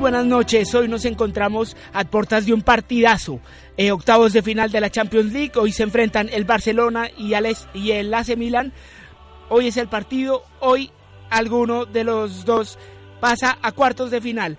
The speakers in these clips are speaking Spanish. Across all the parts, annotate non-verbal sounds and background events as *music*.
Buenas noches. Hoy nos encontramos a puertas de un partidazo. Eh, octavos de final de la Champions League. Hoy se enfrentan el Barcelona y y el AC Milan. Hoy es el partido. Hoy alguno de los dos pasa a cuartos de final.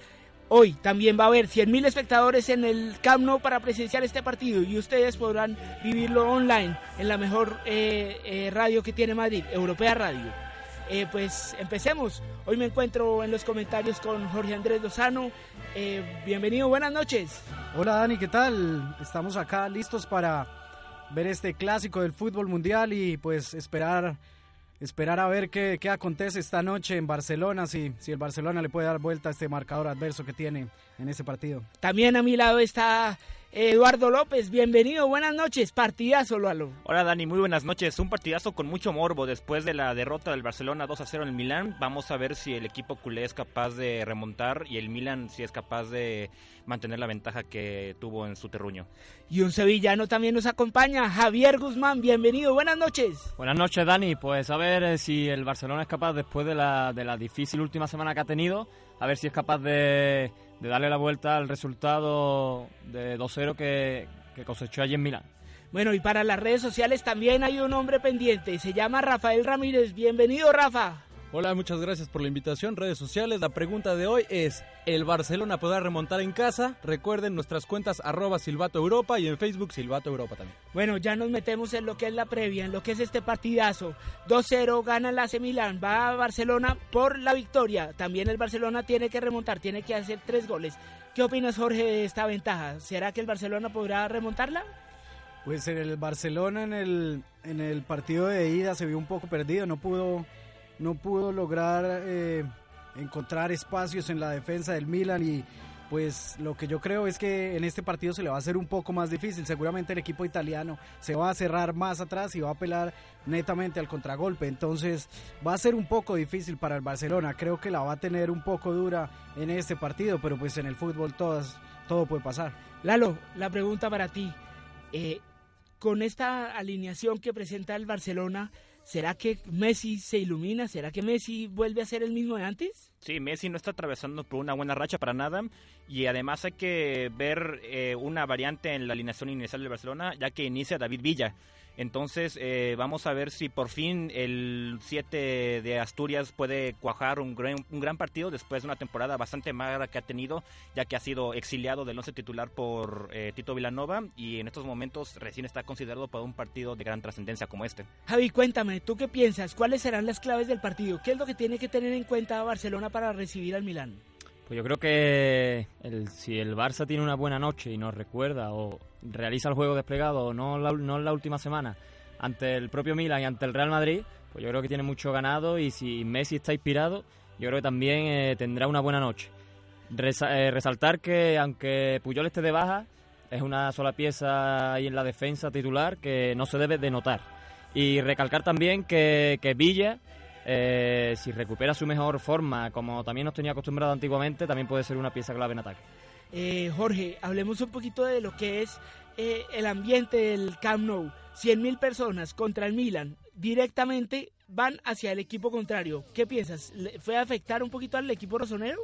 Hoy también va a haber 100.000 espectadores en el Camp Nou para presenciar este partido y ustedes podrán vivirlo online en la mejor eh, eh, radio que tiene Madrid, Europea Radio. Eh, pues empecemos. Hoy me encuentro en los comentarios con Jorge Andrés Lozano. Eh, bienvenido, buenas noches. Hola Dani, ¿qué tal? Estamos acá listos para ver este clásico del fútbol mundial y pues esperar esperar a ver qué, qué acontece esta noche en Barcelona, si, si el Barcelona le puede dar vuelta a este marcador adverso que tiene en ese partido. También a mi lado está Eduardo López, bienvenido, buenas noches, partidazo Lalo. Hola Dani, muy buenas noches, un partidazo con mucho morbo después de la derrota del Barcelona 2 a 0 en el Milán, vamos a ver si el equipo culé es capaz de remontar y el Milan si es capaz de mantener la ventaja que tuvo en su terruño. Y un sevillano también nos acompaña, Javier Guzmán, bienvenido, buenas noches. Buenas noches Dani, pues a ver eh, si el Barcelona es capaz después de la, de la difícil última semana que ha tenido, a ver si es capaz de de darle la vuelta al resultado de 2-0 que, cosechó allí en Milán. Bueno, y para las redes sociales también hay un hombre pendiente, se llama Rafael Ramírez. Bienvenido, Rafa. Hola, muchas gracias por la invitación. Redes sociales, la pregunta de hoy es, ¿el Barcelona podrá remontar en casa? Recuerden nuestras cuentas arroba Silvato Europa y en Facebook Silvato Europa también. Bueno, ya nos metemos en lo que es la previa, en lo que es este partidazo. 2-0 gana el AC Milán, va a Barcelona por la victoria. También el Barcelona tiene que remontar, tiene que hacer tres goles. ¿Qué opinas, Jorge, de esta ventaja? ¿Será que el Barcelona podrá remontarla? Pues en el Barcelona en el, en el partido de ida se vio un poco perdido, no pudo no pudo lograr eh, encontrar espacios en la defensa del Milan y pues lo que yo creo es que en este partido se le va a hacer un poco más difícil. Seguramente el equipo italiano se va a cerrar más atrás y va a apelar netamente al contragolpe. Entonces va a ser un poco difícil para el Barcelona. Creo que la va a tener un poco dura en este partido, pero pues en el fútbol todas, todo puede pasar. Lalo, la pregunta para ti. Eh, con esta alineación que presenta el Barcelona, ¿Será que Messi se ilumina? ¿Será que Messi vuelve a ser el mismo de antes? Sí, Messi no está atravesando por una buena racha para nada y además hay que ver eh, una variante en la alineación inicial del Barcelona ya que inicia David Villa. Entonces eh, vamos a ver si por fin el 7 de Asturias puede cuajar un gran, un gran partido después de una temporada bastante magra que ha tenido, ya que ha sido exiliado del once titular por eh, Tito Villanova y en estos momentos recién está considerado para un partido de gran trascendencia como este. Javi, cuéntame, ¿tú qué piensas? ¿Cuáles serán las claves del partido? ¿Qué es lo que tiene que tener en cuenta Barcelona para recibir al Milán? Pues yo creo que si el Barça tiene una buena noche y nos recuerda o realiza el juego desplegado, no la, no en la última semana, ante el propio Milan y ante el Real Madrid, pues yo creo que tiene mucho ganado y si Messi está inspirado, yo creo que también eh, tendrá una buena noche. Eh, resaltar que aunque Puyol esté de baja, es una sola pieza ahí en la defensa titular que no se debe de notar. Y recalcar también que, que Villa eh, si recupera su mejor forma, como también nos tenía acostumbrado antiguamente, también puede ser una pieza clave en ataque. Eh, Jorge, hablemos un poquito de lo que es eh, el ambiente del Camp Nou. 100.000 personas contra el Milan directamente van hacia el equipo contrario. ¿Qué piensas? ¿Fue a afectar un poquito al equipo rosonero?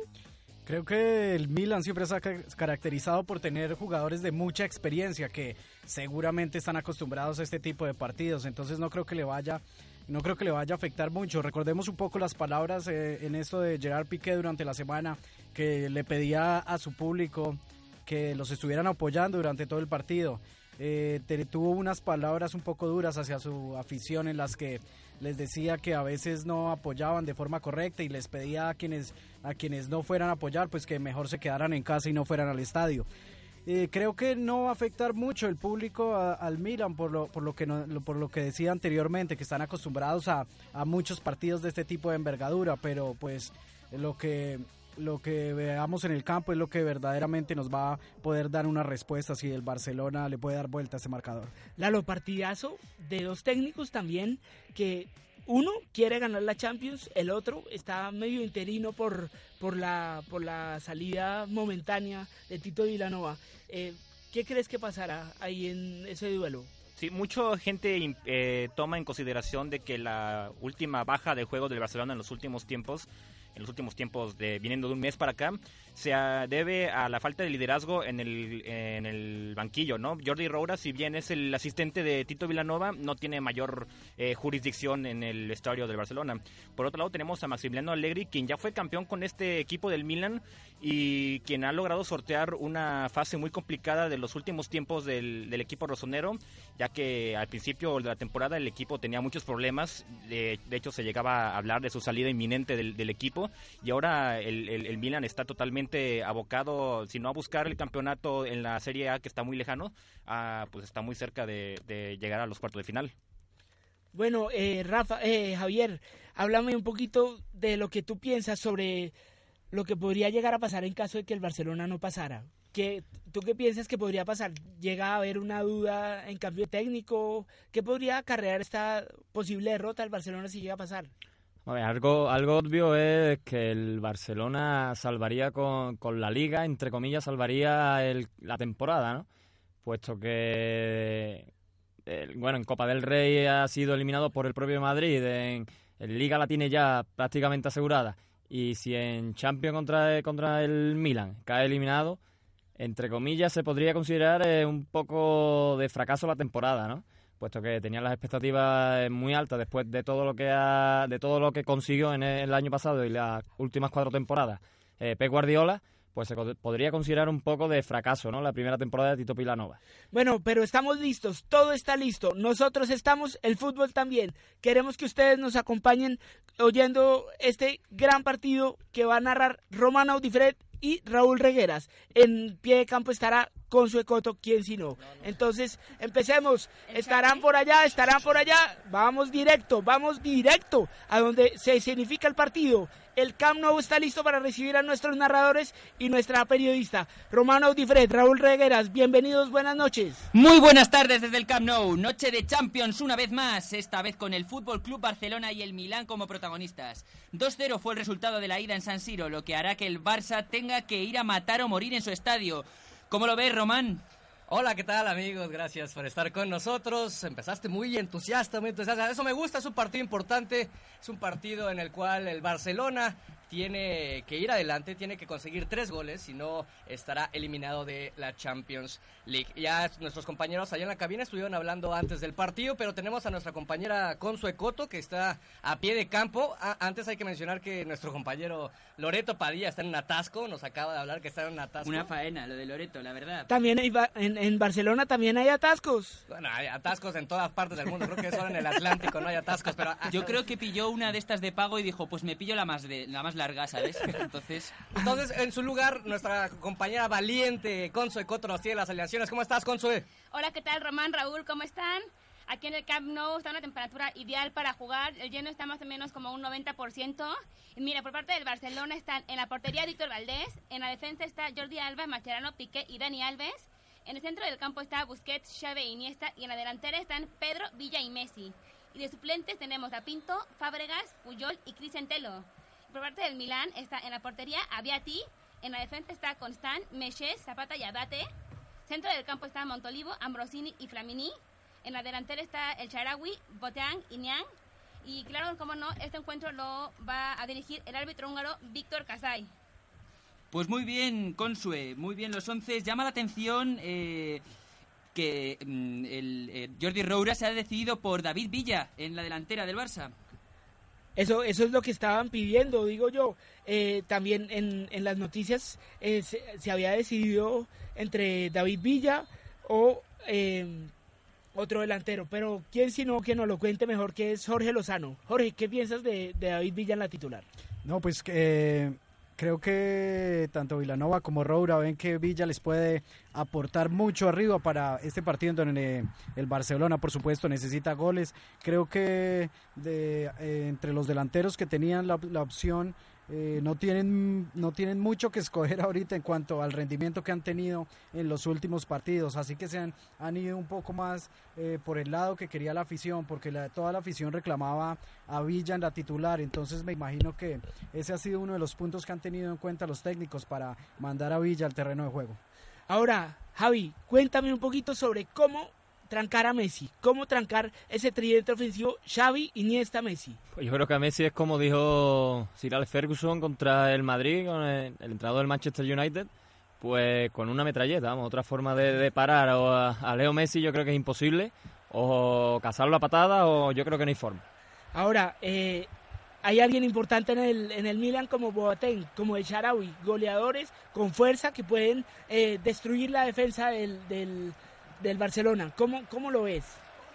Creo que el Milan siempre se ha caracterizado por tener jugadores de mucha experiencia que seguramente están acostumbrados a este tipo de partidos, entonces no creo que le vaya no creo que le vaya a afectar mucho. Recordemos un poco las palabras eh, en esto de Gerard Piqué durante la semana, que le pedía a su público que los estuvieran apoyando durante todo el partido. Eh, tuvo unas palabras un poco duras hacia su afición en las que les decía que a veces no apoyaban de forma correcta y les pedía a quienes a quienes no fueran a apoyar pues que mejor se quedaran en casa y no fueran al estadio. Eh, creo que no va a afectar mucho el público al Milan por lo, por lo que por lo que decía anteriormente que están acostumbrados a, a muchos partidos de este tipo de envergadura, pero pues lo que lo que veamos en el campo es lo que verdaderamente nos va a poder dar una respuesta si el Barcelona le puede dar vuelta a ese marcador. Lalo, partidazo de dos técnicos también que uno quiere ganar la Champions, el otro está medio interino por, por, la, por la salida momentánea de Tito Villanova. Eh, ¿Qué crees que pasará ahí en ese duelo? Sí, mucha gente eh, toma en consideración de que la última baja de juego del Barcelona en los últimos tiempos en los últimos tiempos, de, viniendo de un mes para acá, se debe a la falta de liderazgo en el, en el banquillo, ¿no? Jordi Roura, si bien es el asistente de Tito Villanova, no tiene mayor eh, jurisdicción en el estadio del Barcelona. Por otro lado, tenemos a Maximiliano Allegri, quien ya fue campeón con este equipo del Milan y quien ha logrado sortear una fase muy complicada de los últimos tiempos del, equipo rosonero, ya que al principio de la temporada el equipo tenía muchos problemas, de, hecho se llegaba a hablar de su salida inminente del, equipo y ahora el, Milan está totalmente abocado, si no a buscar el campeonato en la Serie A que está muy lejano, pues está muy cerca de, llegar a los cuartos de final. Bueno, eh, Rafa, eh, Javier, háblame un poquito de lo que tú piensas sobre lo que podría llegar a pasar en caso de que el Barcelona no pasara. ¿Qué, ¿Tú qué piensas que podría pasar? ¿Llega a haber una duda en cambio técnico? ¿Qué podría acarrear esta posible derrota al Barcelona si llega a pasar? Algo, algo obvio es que el Barcelona salvaría con, la liga, entre comillas, salvaría la temporada, ¿no? Puesto que, bueno, en Copa del Rey ha sido eliminado por el propio Madrid, en, en Liga la tiene ya prácticamente asegurada y si en Champions contra, contra el Milan cae eliminado, entre comillas, se podría considerar eh, un poco de fracaso la temporada, ¿no? Puesto que tenía las expectativas muy altas después de todo lo que ha, de todo lo que consiguió en el, año pasado y las últimas cuatro temporadas eh, Pep Guardiola pues se podría considerar un poco de fracaso, ¿no? La primera temporada de Tito Pilanova. Bueno, pero estamos listos, todo está listo. Nosotros estamos, el fútbol también. Queremos que ustedes nos acompañen oyendo este gran partido que va a narrar Romano Audifred y Raúl Regueras. En pie de campo estará con su Ecoto, ¿quién si no? Entonces, empecemos. Estarán por allá, estarán por allá. Vamos directo, vamos directo a donde se significa el partido. El Camp Nou está listo para recibir a nuestros narradores y nuestra periodista, Romano Audifred, Raúl Regueras. Bienvenidos, buenas noches. Muy buenas tardes desde el Camp Nou. Noche de Champions una vez más, esta vez con el Fútbol Club Barcelona y el Milán como protagonistas. 2-0 fue el resultado de la ida en San Siro, lo que hará que el Barça tenga que ir a matar o morir en su estadio. ¿Cómo lo ves, Román? Hola, ¿qué tal amigos? Gracias por estar con nosotros. Empezaste muy entusiasta, muy entusiasta. Eso me gusta, es un partido importante, es un partido en el cual el Barcelona tiene que ir adelante, tiene que conseguir tres goles, si no estará eliminado de la Champions League. Ya nuestros compañeros allá en la cabina estuvieron hablando antes del partido, pero tenemos a nuestra compañera Consuecoto Coto que está a pie de campo. antes hay que mencionar que nuestro compañero Loreto Padilla está en un atasco, nos acaba de hablar que está en un atasco. Una faena, lo de Loreto, la verdad. También hay, en, en Barcelona también hay atascos. Bueno, hay atascos en todas partes del mundo, creo que solo en el Atlántico no hay atascos, pero... Yo *laughs* creo que pilló una de estas de pago y dijo, pues me pillo la más, de, la más larga, ¿sabes? *laughs* Entonces... Entonces, en su lugar, nuestra compañera valiente, Consue Coto, nos tiene las alineaciones. ¿Cómo estás, Consue? Hola, ¿qué tal, Román, Raúl? ¿Cómo están? Aquí en el Camp Nou está una temperatura ideal para jugar. El lleno está más o menos como un 90%. Y mira, por parte del Barcelona están en la portería Víctor Valdés, en la defensa está Jordi Alba, Mascherano, Piqué y Dani Alves. En el centro del campo está Busquets, Xavi e Iniesta y en la delantera están Pedro, Villa y Messi. Y de suplentes tenemos a Pinto, Fábregas, Puyol y Crisentelo. Por parte del Milán está en la portería Aviati, en la defensa está Constant, Meches, Zapata y Abate. Centro del campo está Montolivo, Ambrosini y Flamini. En la delantera está el Charawi, Botean y Niang. Y claro, como no, este encuentro lo va a dirigir el árbitro húngaro Víctor Casay. Pues muy bien, Consue, muy bien los once. Llama la atención eh, que mm, el, eh, Jordi Roura se ha decidido por David Villa en la delantera del Barça. Eso, eso es lo que estaban pidiendo, digo yo. Eh, también en, en, las noticias eh, se, había decidido entre David Villa o eh, otro delantero. Pero quién sino que nos lo cuente mejor, que es Jorge Lozano. Jorge, ¿qué piensas de, de David Villa en la titular? No, pues que creo que tanto Villanova como Roura ven que Villa les puede aportar mucho arriba para este partido donde el Barcelona, por supuesto, necesita goles. Creo que de, eh, entre los delanteros que tenían la, la opción eh, no tienen no tienen mucho que escoger ahorita en cuanto al rendimiento que han tenido en los últimos partidos. Así que se han, han ido un poco más eh, por el lado que quería la afición porque la, toda la afición reclamaba a Villa en la titular. Entonces me imagino que ese ha sido uno de los puntos que han tenido en cuenta los técnicos para mandar a Villa al terreno de juego. Ahora Javi cuéntame un poquito sobre cómo trancar a Messi? ¿Cómo trancar ese tridente ofensivo Xavi, Iniesta, Messi? Pues yo creo que a Messi es como dijo Sir Alex Ferguson contra el Madrid, con el, el entrenador del Manchester United, pues con una metralleta, vamos, otra forma de, de parar a, a, Leo Messi yo creo que es imposible, o cazarlo a patada o yo creo que no hay forma. Ahora, eh, hay alguien importante en el, en el Milan como Boateng, como el Sharawi, goleadores con fuerza que pueden eh, destruir la defensa del, del del Barcelona. ¿Cómo, cómo lo ves?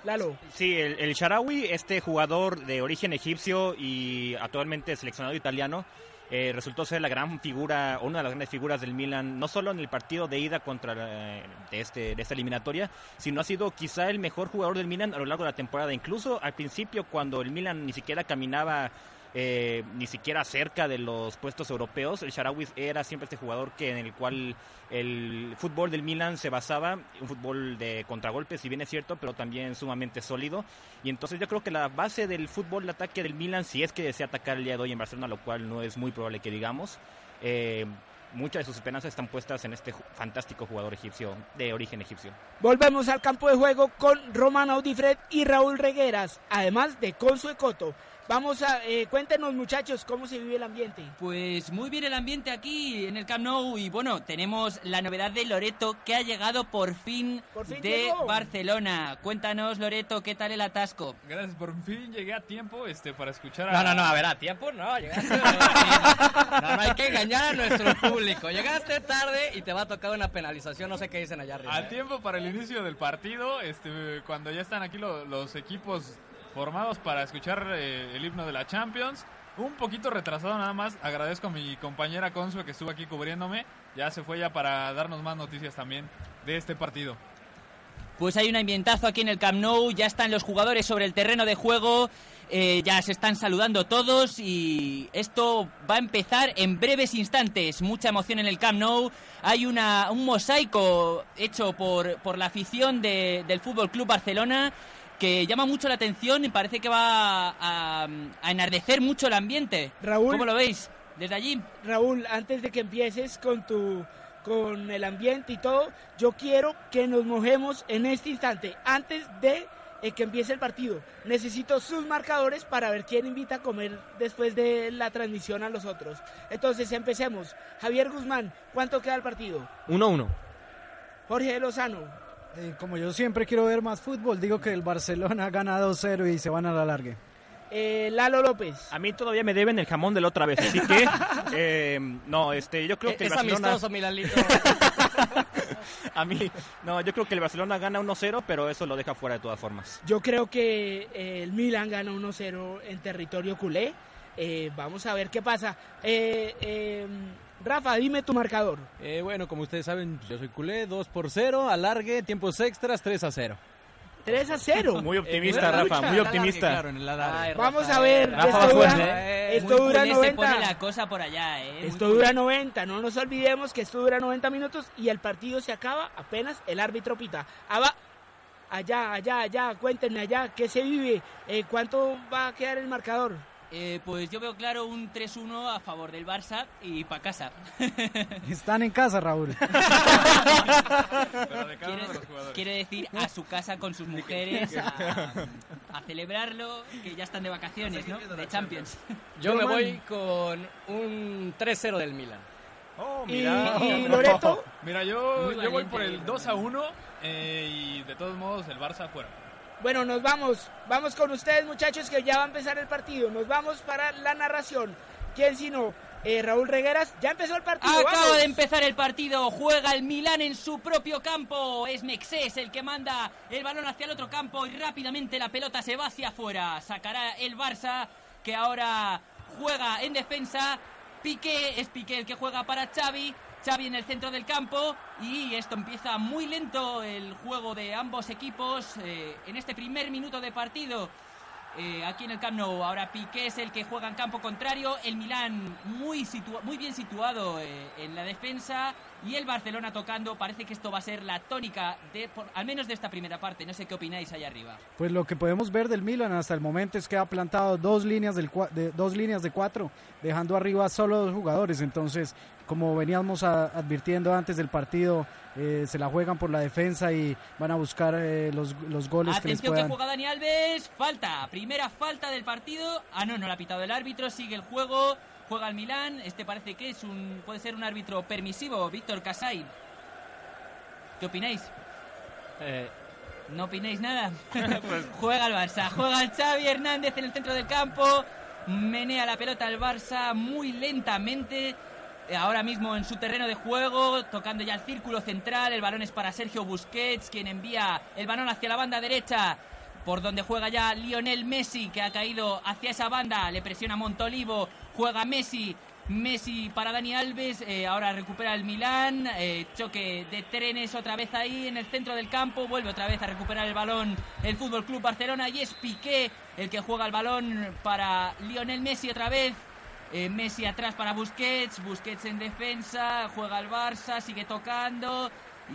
Lalo. Sí, el, Sharawi, este jugador de origen egipcio y actualmente seleccionado italiano, eh, resultó ser la gran figura, una de las grandes figuras del Milan, no solo en el partido de ida contra eh, de, este, de esta eliminatoria, sino ha sido quizá el mejor jugador del Milan a lo largo de la temporada. Incluso al principio, cuando el Milan ni siquiera caminaba eh, ni siquiera cerca de los puestos europeos. El Sharawi era siempre este jugador que en el cual el fútbol del Milan se basaba, un fútbol de contragolpes, si bien es cierto, pero también sumamente sólido. Y entonces yo creo que la base del fútbol de ataque del Milan, si es que desea atacar el día de hoy en Barcelona, lo cual no es muy probable que digamos, eh, muchas de sus esperanzas están puestas en este fantástico jugador egipcio de origen egipcio. Volvemos al campo de juego con Romano Audifred y Raúl Regueras, además de Consue Coto. Vamos a, eh, cuéntenos muchachos, ¿cómo se vive el ambiente? Pues muy bien el ambiente aquí en el Camp Nou y bueno, tenemos la novedad de Loreto que ha llegado por fin, por fin de llegó. Barcelona. Cuéntanos Loreto, ¿qué tal el atasco? Gracias, por fin llegué a tiempo este, para escuchar a... No, no, no, a ver, a tiempo no, llegaste... *laughs* no, no hay que engañar a nuestro público. Llegaste tarde y te va a tocar una penalización, no sé qué dicen allá arriba. A tiempo para el inicio del partido, este, cuando ya están aquí lo, los equipos formados para escuchar eh, el himno de la Champions. Un poquito retrasado nada más. Agradezco a mi compañera Consue que estuvo aquí cubriéndome. Ya se fue ya para darnos más noticias también de este partido. Pues hay un ambientazo aquí en el Camp Nou, ya están los jugadores sobre el terreno de juego, eh, ya se están saludando todos y esto va a empezar en breves instantes. Mucha emoción en el Camp Nou. Hay una, un mosaico hecho por, por la afición de, del Fútbol Club Barcelona que llama mucho la atención y parece que va a, a enardecer mucho el ambiente. Raúl, ¿Cómo lo veis desde allí? Raúl, antes de que empieces con tu con el ambiente y todo, yo quiero que nos mojemos en este instante, antes de eh, que empiece el partido. Necesito sus marcadores para ver quién invita a comer después de la transmisión a los otros. Entonces, empecemos. Javier Guzmán, ¿cuánto queda el partido? 1-1. Jorge Lozano. Eh, como yo siempre quiero ver más fútbol, digo que el Barcelona gana 2-0 y se van a la largue. Eh, Lalo López. A mí todavía me deben el jamón de la otra vez, así que *laughs* eh, no, este, yo creo que es el Barcelona amistoso, Milanito. *laughs* a mí no, yo creo que el Barcelona gana 1-0, pero eso lo deja fuera de todas formas. Yo creo que eh, el Milan gana 1-0 en territorio culé. Eh, vamos a ver qué pasa. Eh, Rafa, dime tu marcador. bueno, como ustedes saben, yo soy culé, 2 por 0, alargue, tiempos extras, 3 a 0. 3 a 0. *laughs* Muy optimista, Eh, Rafa, muy optimista. Claro, en el. Ay, Vamos a ver, Rafa, esto dura, fuerte. esto dura culé se 90. pone la cosa por allá, ¿eh? Esto Muy dura culé. 90, no nos olvidemos que esto dura 90 minutos y el partido se acaba apenas el árbitro pita. Ah, va. Allá, allá, allá, cuéntenme allá, ¿qué se vive? Eh, ¿Cuánto va a quedar el marcador? Eh, pues yo veo claro un 3-1 a favor del Barça y para casa. *laughs* Están en casa, Raúl. *laughs* Pero de cada uno de los jugadores. Quiere decir a su casa con sus *laughs* mujeres a, a celebrarlo, que ya están de vacaciones, ¿no? De Champions. Yo me voy con un 3-0 del Milan. Oh, Y- mira. y Loreto. Mira, yo, yo voy por el Loreto. 2 a 1 eh, y de todos modos el Barça fuera. Bueno, nos vamos. Vamos con ustedes, muchachos, que ya va a empezar el partido. Nos vamos para la narración. ¿Quién sino? Eh, Raúl Regueras. Ya empezó el partido. Acaba vamos. de empezar el partido, juega el Milán en su propio campo, es Mexés el que manda el balón hacia el otro campo y rápidamente la pelota se va hacia afuera, sacará el Barça que ahora juega en defensa, Piqué, es Piqué el que juega para Xavi, Xavi en el centro del campo y esto empieza muy lento el juego de ambos equipos eh, en este primer minuto de partido. Eh, aquí en el Camp Nou. Ahora Piqué es el que juega en campo contrario. El Milán muy, situa- muy bien situado eh, en la defensa. Y el Barcelona tocando. Parece que esto va a ser la tónica, de, por- al menos de esta primera parte. No sé qué opináis allá arriba. Pues lo que podemos ver del Milan hasta el momento es que ha plantado dos líneas, del, de, dos líneas de cuatro, dejando arriba solo dos jugadores. Entonces, como veníamos a- advirtiendo antes del partido, eh, se la juegan por la defensa y van a buscar eh, los, los goles que les Atención que puedan. juega Dani Alves. Falta. Primera falta del partido. Ah, no, no lo ha pitado el árbitro. Sigue el juego. Juega el Milán. Este parece que es un puede ser un árbitro permisivo. Víctor Casay. ¿Qué opináis? Eh, ¿No opináis nada? *laughs* *laughs* juega el Barça, juega el Xavi Hernández en el centro del campo, menea la pelota al Barça muy lentamente, eh, ahora mismo en su terreno de juego, tocando ya el círculo central, el balón es para Sergio Busquets, quien envía el balón hacia la banda derecha, por donde juega ya Lionel Messi, que ha caído hacia esa banda, le presiona Montolivo, juega Messi, Messi para Dani Alves, eh, ahora recupera el Milán, eh, choque de trenes otra vez ahí en el centro del campo, vuelve otra vez a recuperar el balón el Fútbol Club Barcelona y es Piqué el que juega el balón para Lionel Messi otra vez. Eh, Messi atrás para Busquets, Busquets en defensa, juega el Barça, sigue tocando.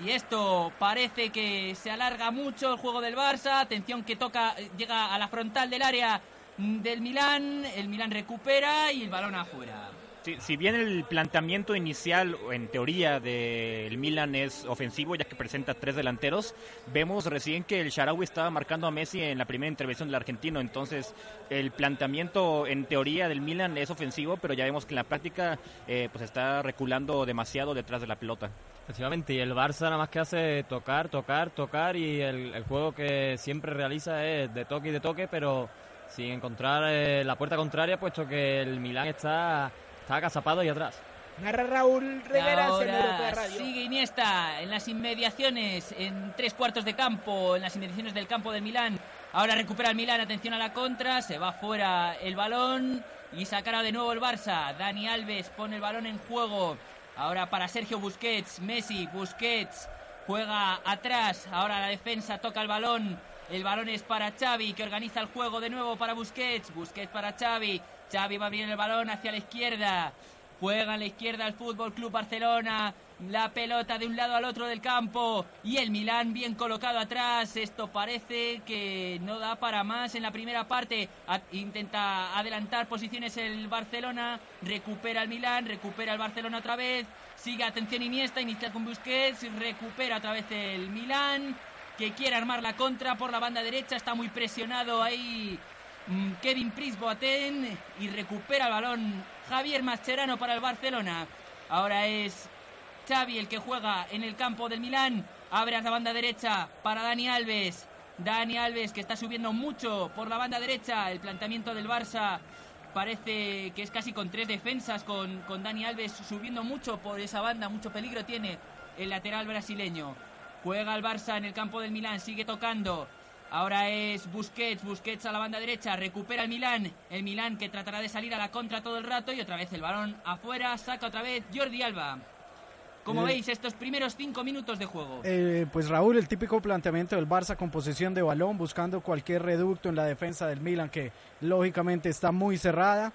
Y esto parece que se alarga mucho el juego del Barça. Atención que toca, llega a la frontal del área del Milán. El Milán recupera y el balón afuera. Sí, si bien el planteamiento inicial, o en teoría, del Milan es ofensivo, ya que presenta tres delanteros, vemos recién que el Sharawi estaba marcando a Messi en la primera intervención del argentino. Entonces, el planteamiento en teoría del Milan es ofensivo, pero ya vemos que en la práctica eh, pues está reculando demasiado detrás de la pelota. Efectivamente, y el Barça nada más que hace tocar, tocar, tocar y el, el juego que siempre realiza es de toque y de toque, pero sin encontrar eh, la puerta contraria, puesto que el Milán está, está agazapado y atrás. Narra Raúl Europea Ahora Radio. sigue Iniesta en las inmediaciones, en tres cuartos de campo, en las inmediaciones del campo del Milán. Ahora recupera el Milán, atención a la contra, se va fuera el balón y sacará de nuevo el Barça. Dani Alves pone el balón en juego. Ahora para Sergio Busquets, Messi, Busquets juega atrás. Ahora la defensa toca el balón. El balón es para Xavi, que organiza el juego de nuevo para Busquets. Busquets para Xavi. Xavi va a abrir el balón hacia la izquierda. Juega a la izquierda el Fútbol Club Barcelona. La pelota de un lado al otro del campo. Y el Milán bien colocado atrás. Esto parece que no da para más en la primera parte. Intenta adelantar posiciones el Barcelona. Recupera el Milán. Recupera el Barcelona otra vez. Sigue atención Iniesta. Inicia con Busquets. Recupera otra vez el Milán. Que quiere armar la contra por la banda derecha. Está muy presionado ahí Mm, Kevin Prince Boateng y recupera el balón Javier Mascherano para el Barcelona. Ahora es Xavi el que juega en el campo del Milán. Abre a la banda derecha para Dani Alves. Dani Alves que está subiendo mucho por la banda derecha. El planteamiento del Barça parece que es casi con tres defensas con, con Dani Alves subiendo mucho por esa banda. Mucho peligro tiene el lateral brasileño. Juega el Barça en el campo del Milán, sigue tocando. Ahora es Busquets, Busquets a la banda derecha, recupera el Milán, el Milán que tratará de salir a la contra todo el rato y otra vez el balón afuera, saca otra vez Jordi Alba. Como Eh, veis, estos primeros cinco minutos de juego. Eh, pues Raúl, el típico planteamiento del Barça con posesión de balón, buscando cualquier reducto en la defensa del Milan, que lógicamente está muy cerrada.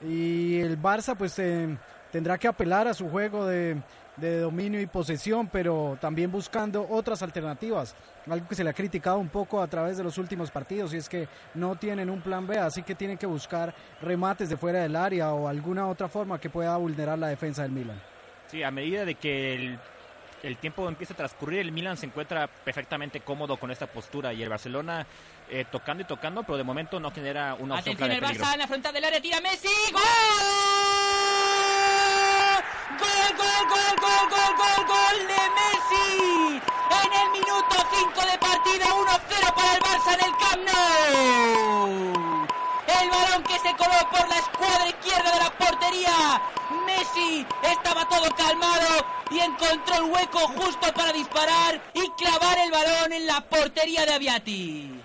Y el Barça pues eh, tendrá que apelar a su juego de, de dominio y posesión, pero también buscando otras alternativas. Algo que se le ha criticado un poco a través de los últimos partidos y es que no tienen un plan B, así que tienen que buscar remates de fuera del área o alguna otra forma que pueda vulnerar la defensa del Milan. Sí, a medida de que el, el tiempo empieza a transcurrir, el Milan se encuentra perfectamente cómodo con esta postura y el Barcelona eh, tocando y tocando, pero de momento no genera una opción Atención clara el de peligro. Barça en la frontal del área, tira Messi. ¡Gol! gol, gol, gol, gol, gol, gol de Messi. En el minuto 5 de partida, 1-0 para el Barça en el Camp Nou. El balón que se coló por la escuadra izquierda de la portería. Messi estaba todo calmado y encontró el hueco justo para disparar y clavar el balón en la portería de Aviati.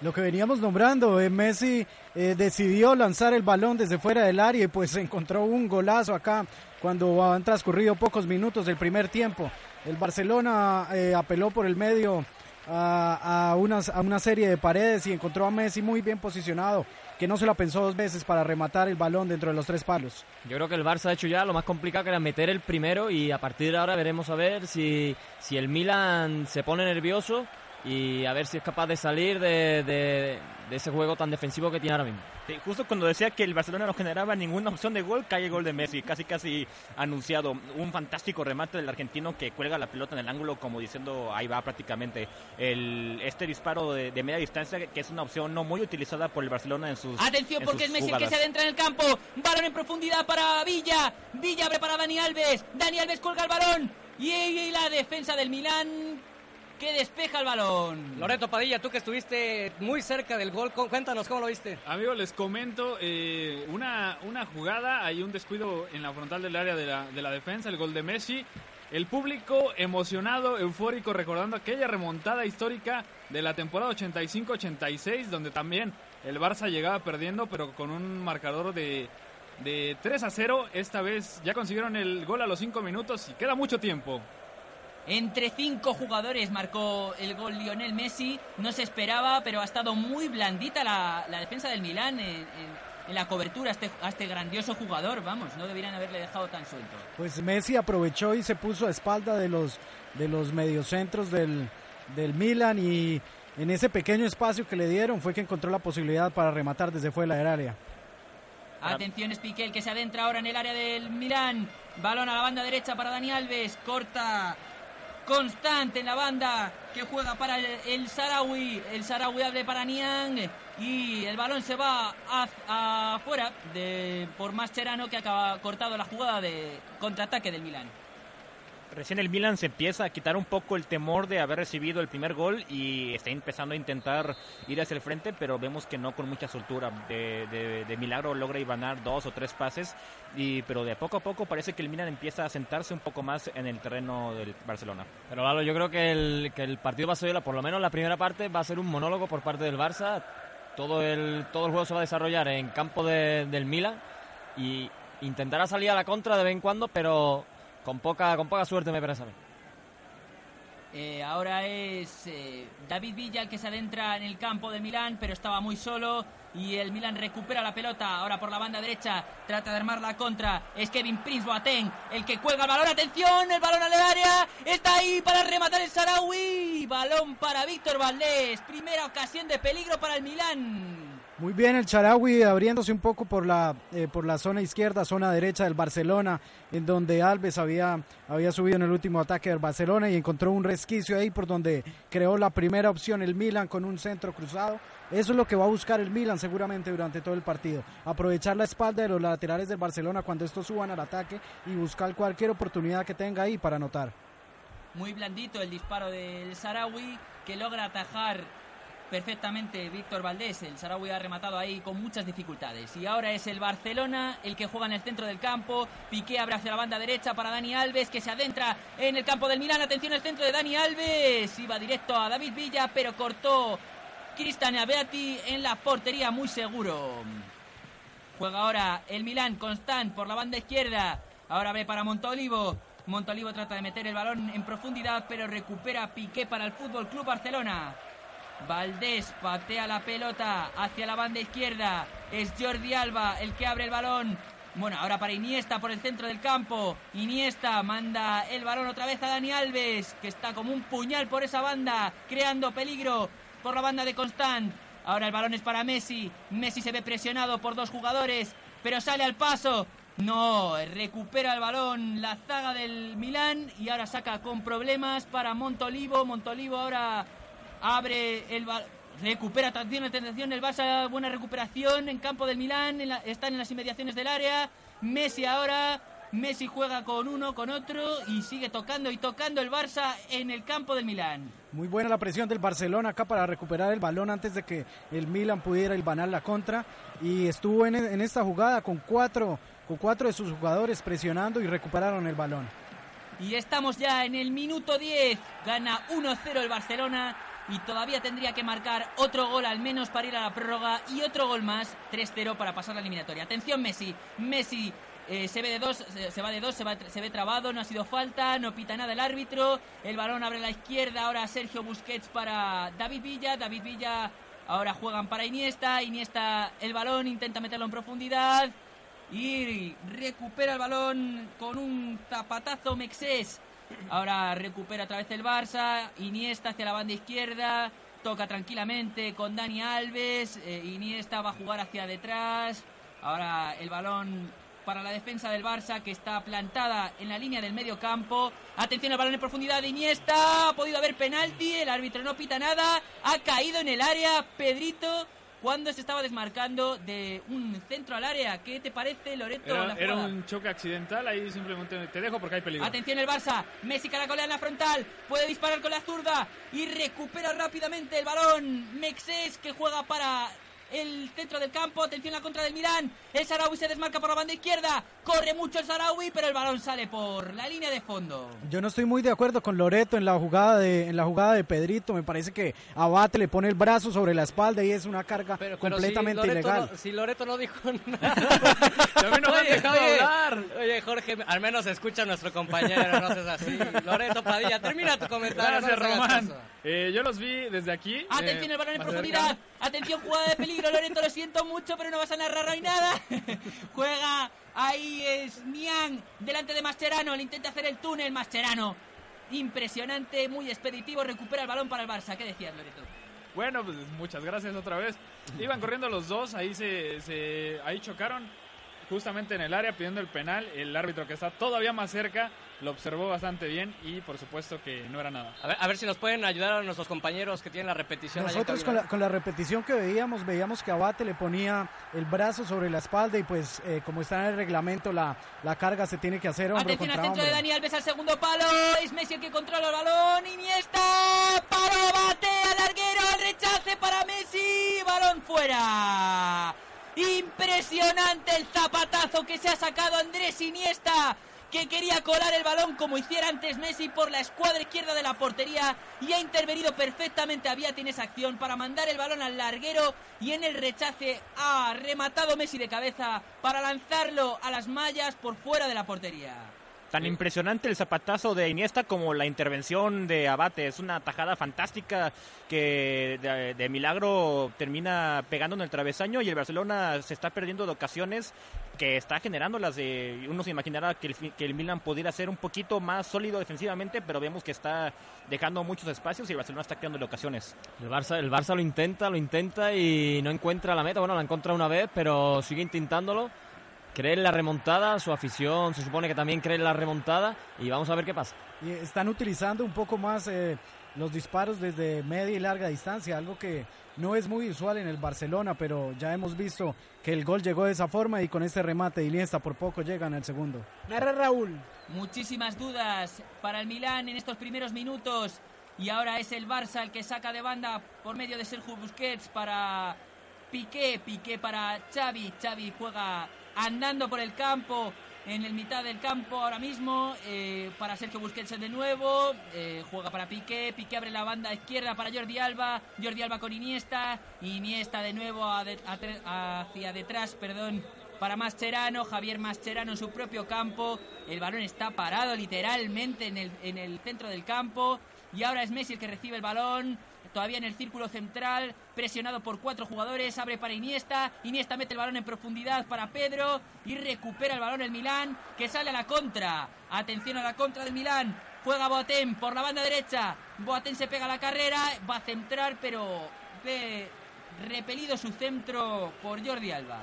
Lo que veníamos nombrando, eh, Messi eh, decidió lanzar el balón desde fuera del área y pues encontró un golazo acá cuando han transcurrido pocos minutos del primer tiempo. El Barcelona eh, apeló por el medio a, una serie de paredes y encontró a Messi muy bien posicionado, que no se la pensó dos veces para rematar el balón dentro de los tres palos. Yo creo que el Barça ha hecho ya lo más complicado que era meter el primero y a partir de ahora veremos a ver si, el Milan se pone nervioso y a ver si es capaz de salir de, de ese juego tan defensivo que tiene ahora mismo. Sí, justo cuando decía que el Barcelona no generaba ninguna opción de gol, cae el gol de Messi, casi casi anunciado. Un fantástico remate del argentino que cuelga la pelota en el ángulo como diciendo ahí va prácticamente. El, este disparo de, de media distancia que es una opción no muy utilizada por el Barcelona en sus Atención en porque sus es Messi el que se adentra en el campo. Balón en profundidad para Villa. Villa abre para Dani Alves. Dani Alves cuelga el balón. Y, y la defensa del Milán que despeja el balón. Loreto Padilla, tú que estuviste muy cerca del gol, cu- cuéntanos cómo lo viste. Amigo, les comento eh, una, una jugada, hay un descuido en la frontal del área de la, de la defensa, el gol de Messi. El público emocionado, eufórico, recordando aquella remontada histórica de la temporada 85-86, donde también el Barça llegaba perdiendo, pero con un marcador de, de 3 a 0. Esta vez ya consiguieron el gol a los 5 minutos y queda mucho tiempo. Entre cinco jugadores marcó el gol Lionel Messi. No se esperaba, pero ha estado muy blandita la, la defensa del Milán en, en- en la cobertura a este, a este grandioso jugador. Vamos, no deberían haberle dejado tan suelto. Pues Messi aprovechó y se puso a espalda de los, de los mediocentros del, del Milan y en ese pequeño espacio que le dieron fue que encontró la posibilidad para rematar desde fuera del área. Atención, es Piqué el que se adentra ahora en el área del Milán. Balón a la banda derecha para Dani Alves. Corta constante en la banda que juega para el, el Sarawi. El Sarawi abre para Niang. Y el balón se va afuera de, por Mascherano que acaba cortado la jugada de contraataque del Milán. Recién el Milan se empieza a quitar un poco el temor de haber recibido el primer gol y está empezando a intentar ir hacia el frente, pero vemos que no con mucha soltura. De, de- de milagro logra ibanar dos o tres pases, y, pero de poco a poco parece que el Milan empieza a sentarse un poco más en el terreno del Barcelona. Pero Lalo, yo creo que el, que el partido va a ser, por lo menos la primera parte, va a ser un monólogo por parte del Barça. Todo el, todo el juego se va a desarrollar en campo de- del Milan y intentará salir a la contra de vez en cuando, pero con poca, con poca suerte me parece a mí. Eh, ahora es eh, David Villa el que se adentra en el campo de Milán, pero estaba muy solo y el Milán recupera la pelota. Ahora por la banda derecha trata de armar la contra. Es Kevin Prince el que cuelga el balón. Atención, el balón al área. Está ahí para rematar el Sarawi. Balón para Víctor Valdés. Primera ocasión de peligro para el Milán. Muy bien el Charawi abriéndose un poco por la, eh, por la zona izquierda, zona derecha del Barcelona, en donde Alves había, había subido en el último ataque del Barcelona y encontró un resquicio ahí por donde creó la primera opción el Milan con un centro cruzado. Eso es lo que va a buscar el Milan seguramente durante todo el partido. Aprovechar la espalda de los laterales del Barcelona cuando estos suban al ataque y buscar cualquier oportunidad que tenga ahí para anotar. Muy blandito el disparo del Sarawi que logra atajar perfectamente Víctor Valdés. El Sarawi ha rematado ahí con muchas dificultades. Y ahora es el Barcelona el que juega en el centro del campo. Piqué abre hacia la banda derecha para Dani Alves que se adentra en el campo del Milán. Atención el centro de Dani Alves. Iba directo a David Villa pero cortó Cristian Abeati en la portería muy seguro. Juega ahora el Milán, Constant por la banda izquierda. Ahora ve para Montolivo. Montolivo trata de meter el balón en profundidad, pero recupera Piqué para el Fútbol Club Barcelona. Valdés patea la pelota hacia la banda izquierda. Es Jordi Alba el que abre el balón. Bueno, ahora para Iniesta por el centro del campo. Iniesta manda el balón otra vez a Dani Alves, que está como un puñal por esa banda, creando peligro por la banda de Constant. Ahora el balón es para Messi. Messi se ve presionado por dos jugadores, pero sale al paso. No, recupera el balón la zaga del Milán y ahora saca con problemas para Montolivo. Montolivo ahora abre el balón. Recupera atención, atención, el Barça, buena recuperación en campo del Milán, en la- están en las inmediaciones del área. Messi ahora, Messi juega con uno, con otro y sigue tocando y tocando el Barça en el campo del Milán. Muy buena la presión del Barcelona acá para recuperar el balón antes de que el Milan pudiera ilvanar la contra y estuvo en, en esta jugada con cuatro con cuatro de sus jugadores presionando y recuperaron el balón. Y estamos ya en el minuto 10. Gana 1-0 el Barcelona y todavía tendría que marcar otro gol al menos para ir a la prórroga y otro gol más, 3-0 para pasar la eliminatoria. Atención Messi, Messi eh, se ve de dos, se, va de dos, se, va, ve trabado, no ha sido falta, no pita nada el árbitro. El balón abre la izquierda, ahora Sergio Busquets para David Villa, David Villa ahora juegan para Iniesta, Iniesta el balón, intenta meterlo en profundidad y recupera el balón con un zapatazo Mexés. Ahora recupera otra vez el Barça, Iniesta hacia la banda izquierda, toca tranquilamente con Dani Alves, eh, Iniesta va a jugar hacia detrás. Ahora el balón para la defensa del Barça que está plantada en la línea del medio campo. Atención al balón en profundidad de Iniesta. Ha podido haber penalti. El árbitro no pita nada. Ha caído en el área Pedrito cuando se estaba desmarcando de un centro al área. ¿Qué te parece, Loreto? Era, la era jugada? un choque accidental, ahí simplemente te dejo porque hay peligro. Atención el Barça, Messi caracolea en la frontal, puede disparar con la zurda y recupera rápidamente el balón. Mexés que juega para el centro del campo, atención la contra del Milán. El Sarawi se desmarca por la banda izquierda, corre mucho el Sarawi, pero el balón sale por la línea de fondo. Yo no estoy muy de acuerdo con Loreto en la jugada de en la jugada de Pedrito. Me parece que Abate le pone el brazo sobre la espalda y es una carga Pero completamente si ilegal. No, si Loreto no dijo *laughs* nada. No me Oye, dejado oye, hablar. Oye, Jorge, al menos escucha a nuestro compañero, no seas así. Loreto Padilla, termina tu comentario. Gracias, no Román. Eh, yo los vi desde aquí. Atención eh, el balón en profundidad. cerca. Atención jugada de peligro, Loreto, lo siento mucho, pero no vas a narrar hoy nada. *laughs* Juega ahí es Niang delante de Mascherano, le intenta hacer el túnel Mascherano. Impresionante, muy expeditivo, recupera el balón para el Barça. ¿Qué decías, Loreto? Bueno, pues muchas gracias otra vez. Iban corriendo los dos, ahí se, se ahí chocaron justamente en el área pidiendo el penal. El árbitro que está todavía más cerca lo observó bastante bien y por supuesto que no era nada. A ver, a ver si nos pueden ayudar a nuestros compañeros que tienen la repetición. Nosotros con la, con la repetición que veíamos, veíamos que Abate le ponía el brazo sobre la espalda y pues eh, como está en el reglamento la, la carga se tiene que hacer hombro Atención al contra centro de. Dani Alves al segundo palo. Es Messi el que controla el balón. Iniesta. Para bate al larguero. El rechace para Messi. Balón fuera. Impresionante el zapatazo que se ha sacado Andrés Iniesta. Que quería colar el balón como hiciera antes Messi por la escuadra izquierda de la portería y ha intervenido perfectamente a en esa acción para mandar el balón al larguero y en el rechace ha rematado Messi de cabeza para lanzarlo a las mallas por fuera de la portería. Tan impresionante el zapatazo de Iniesta como la intervención de Abate. Es una tajada fantástica que de, de milagro termina pegando en el travesaño y el Barcelona se está perdiendo de ocasiones que está generando las de uno se imaginará que el, que el Milan pudiera ser un poquito más sólido defensivamente pero vemos que está dejando muchos espacios y el Barcelona está creando ocasiones El Barça, el Barça lo intenta, lo intenta y no encuentra la meta. Bueno, la encuentra una vez, pero sigue intentándolo. Cree en la remontada, su afición se supone que también cree en la remontada y vamos a ver qué pasa. Y están utilizando un poco más eh, los disparos desde media y larga distancia, algo que no es muy usual en el Barcelona, pero ya hemos visto que el gol llegó de esa forma y con este remate de Iniesta por poco llegan al segundo. Narra Raúl. Muchísimas dudas para el Milán en estos primeros minutos. Y ahora es el Barça el que saca de banda por medio de Sergio Busquets para Piqué. Piqué para Xavi. Xavi juega andando por el campo. En el mitad del campo ahora mismo eh, para Sergio Busquets de nuevo eh, juega para Piqué Piqué abre la banda izquierda para Jordi Alba Jordi Alba con Iniesta Iniesta de nuevo hacia detrás perdón para Mascherano, Javier Mascherano en su propio campo. El balón está parado literalmente en el, en el centro del campo. Y ahora es Messi el que recibe el balón. Todavía en el círculo central, presionado por cuatro jugadores, abre para Iniesta. Iniesta mete el balón en profundidad para Pedro y recupera el balón el Milán, que sale a la contra. Atención a la contra del Milán. Juega Boateng por la banda derecha. Boateng se pega la carrera, va a centrar, pero ve repelido su centro por Jordi Alba.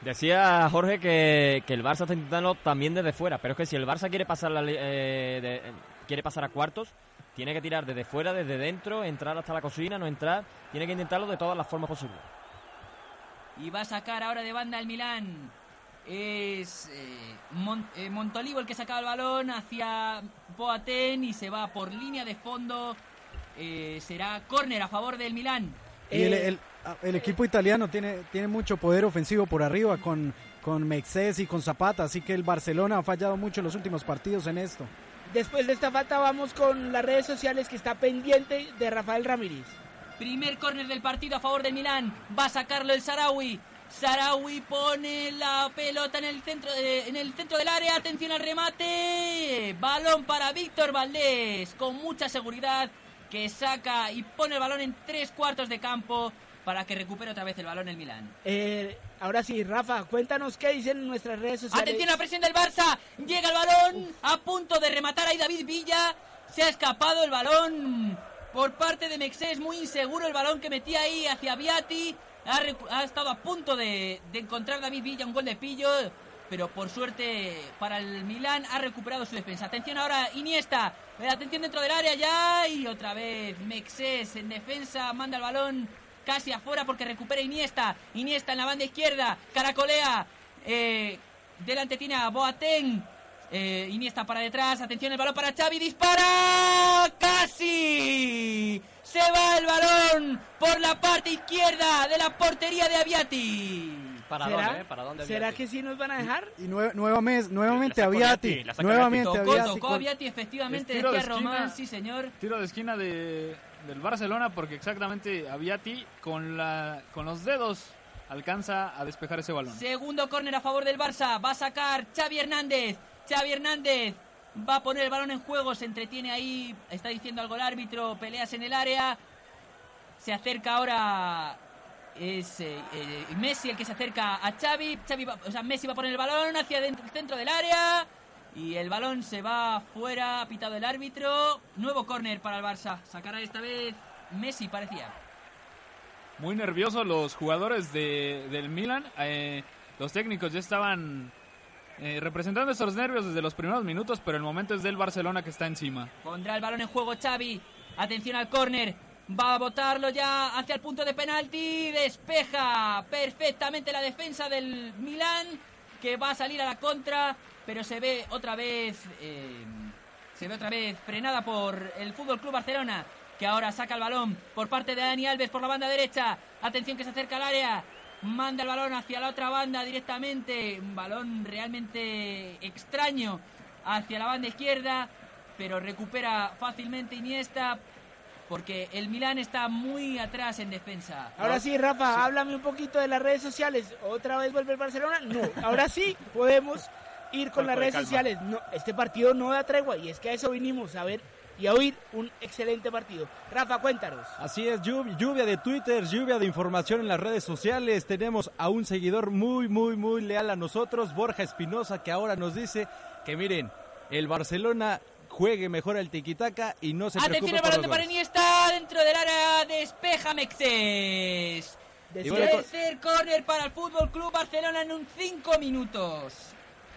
Decía Jorge que, que el Barça está intentando también desde fuera, pero es que si el Barça quiere pasar, eh, eh, quiere pasar a cuartos, tiene que tirar desde fuera, desde dentro, entrar hasta la cocina, no entrar, tiene que intentarlo de todas las formas posibles. Y va a sacar ahora de banda el Milán. Es eh, eh, Montolivo el que saca el balón hacia Boateng y se va por línea de fondo. Eh, será córner a favor del Milán. Y el, el- el equipo italiano tiene, tiene mucho poder ofensivo por arriba con, con Mexés y con Zapata, así que el Barcelona ha fallado mucho en los últimos partidos en esto. Después de esta falta vamos con las redes sociales que está pendiente de Rafael Ramírez. Primer córner del partido a favor del Milán. Va a sacarlo el Sarawi. Sarawi pone la pelota en el centro, de- en el centro del área. Atención al remate. Balón para Víctor Valdés. Con mucha seguridad. Que saca y pone el balón en tres cuartos de campo. Para que recupere otra vez el balón el Milán. Eh, ahora sí, Rafa, cuéntanos qué dicen nuestras redes sociales. Atención a la presión del Barça. Llega el balón. A punto de rematar ahí David Villa. Se ha escapado el balón por parte de Mexés. Muy inseguro el balón que metía ahí hacia Viati. Ha, ha estado a punto de, de encontrar David Villa un gol de pillo. Pero por suerte para el Milán ha recuperado su defensa. Atención ahora Iniesta. Eh, Atención dentro del área ya. Y otra vez Mexés en defensa. Manda el balón casi afuera porque recupera Iniesta. Iniesta en la banda izquierda. Caracolea. Eh, delante tiene a Boateng. Eh, Iniesta para detrás. Atención el balón para Xavi. Dispara. Casi. Se va el balón por la parte izquierda de la portería de Aviati. ¿Para ¿Será? dónde, eh? ¿Para dónde ¿Será que sí nos van a dejar? Y nue- nuevamente, nuevamente Aviati, nuevamente Tocó, Aviati tocó Aviati efectivamente. De. Román, sí señor. Tiro de esquina de, del Barcelona porque exactamente Aviati con, la, con los dedos alcanza a despejar ese balón. Segundo córner a favor del Barça. Va a sacar Xavi Hernández. Xavi Hernández va a poner el balón en juego. Se entretiene ahí. Está diciendo algo el árbitro. Peleas en el área. Se acerca ahora. Es eh, eh, Messi el que se acerca a Xavi. Xavi o sea, Messi va a poner el balón hacia dentro, el centro del área. Y el balón se va fuera. Ha pitado el árbitro. Nuevo córner para el Barça. Sacará esta vez Messi, parecía. Muy nerviosos los jugadores de, del Milan. eh, los técnicos ya estaban eh, representando esos nervios desde los primeros minutos, pero el momento es del Barcelona que está encima. Pondrá el balón en juego Xavi. Atención al córner. Va a botarlo ya hacia el punto de penalti. Despeja perfectamente la defensa del Milán. Que va a salir a la contra. Pero se ve otra vez. eh, se ve otra vez frenada por el Fútbol Club Barcelona. Que ahora saca el balón por parte de Dani Alves por la banda derecha. Atención que se acerca al área. Manda el balón hacia la otra banda directamente. Un balón realmente extraño hacia la banda izquierda. Pero recupera fácilmente Iniesta. Porque el Milán está muy atrás en defensa. Ahora sí, Rafa, háblame un poquito de las redes sociales. ¿Otra vez vuelve el Barcelona? No, ahora sí podemos ir con las de redes calma. sociales. No, este partido no da tregua y es que a eso vinimos a ver y a oír un excelente partido. Rafa, cuéntanos. Así es, lluv- lluvia de Twitter, lluvia de información en las redes sociales. Tenemos a un seguidor muy, muy, muy leal a nosotros, Borja Espinosa, que ahora nos dice que miren, el Barcelona juegue mejor al tiquitaca y no se Atención preocupe el balón de para goles. Iniesta dentro del área. Despeja Mexes. Decía- bueno, Tercer córner para el Fútbol Club Barcelona en un 5 minutos.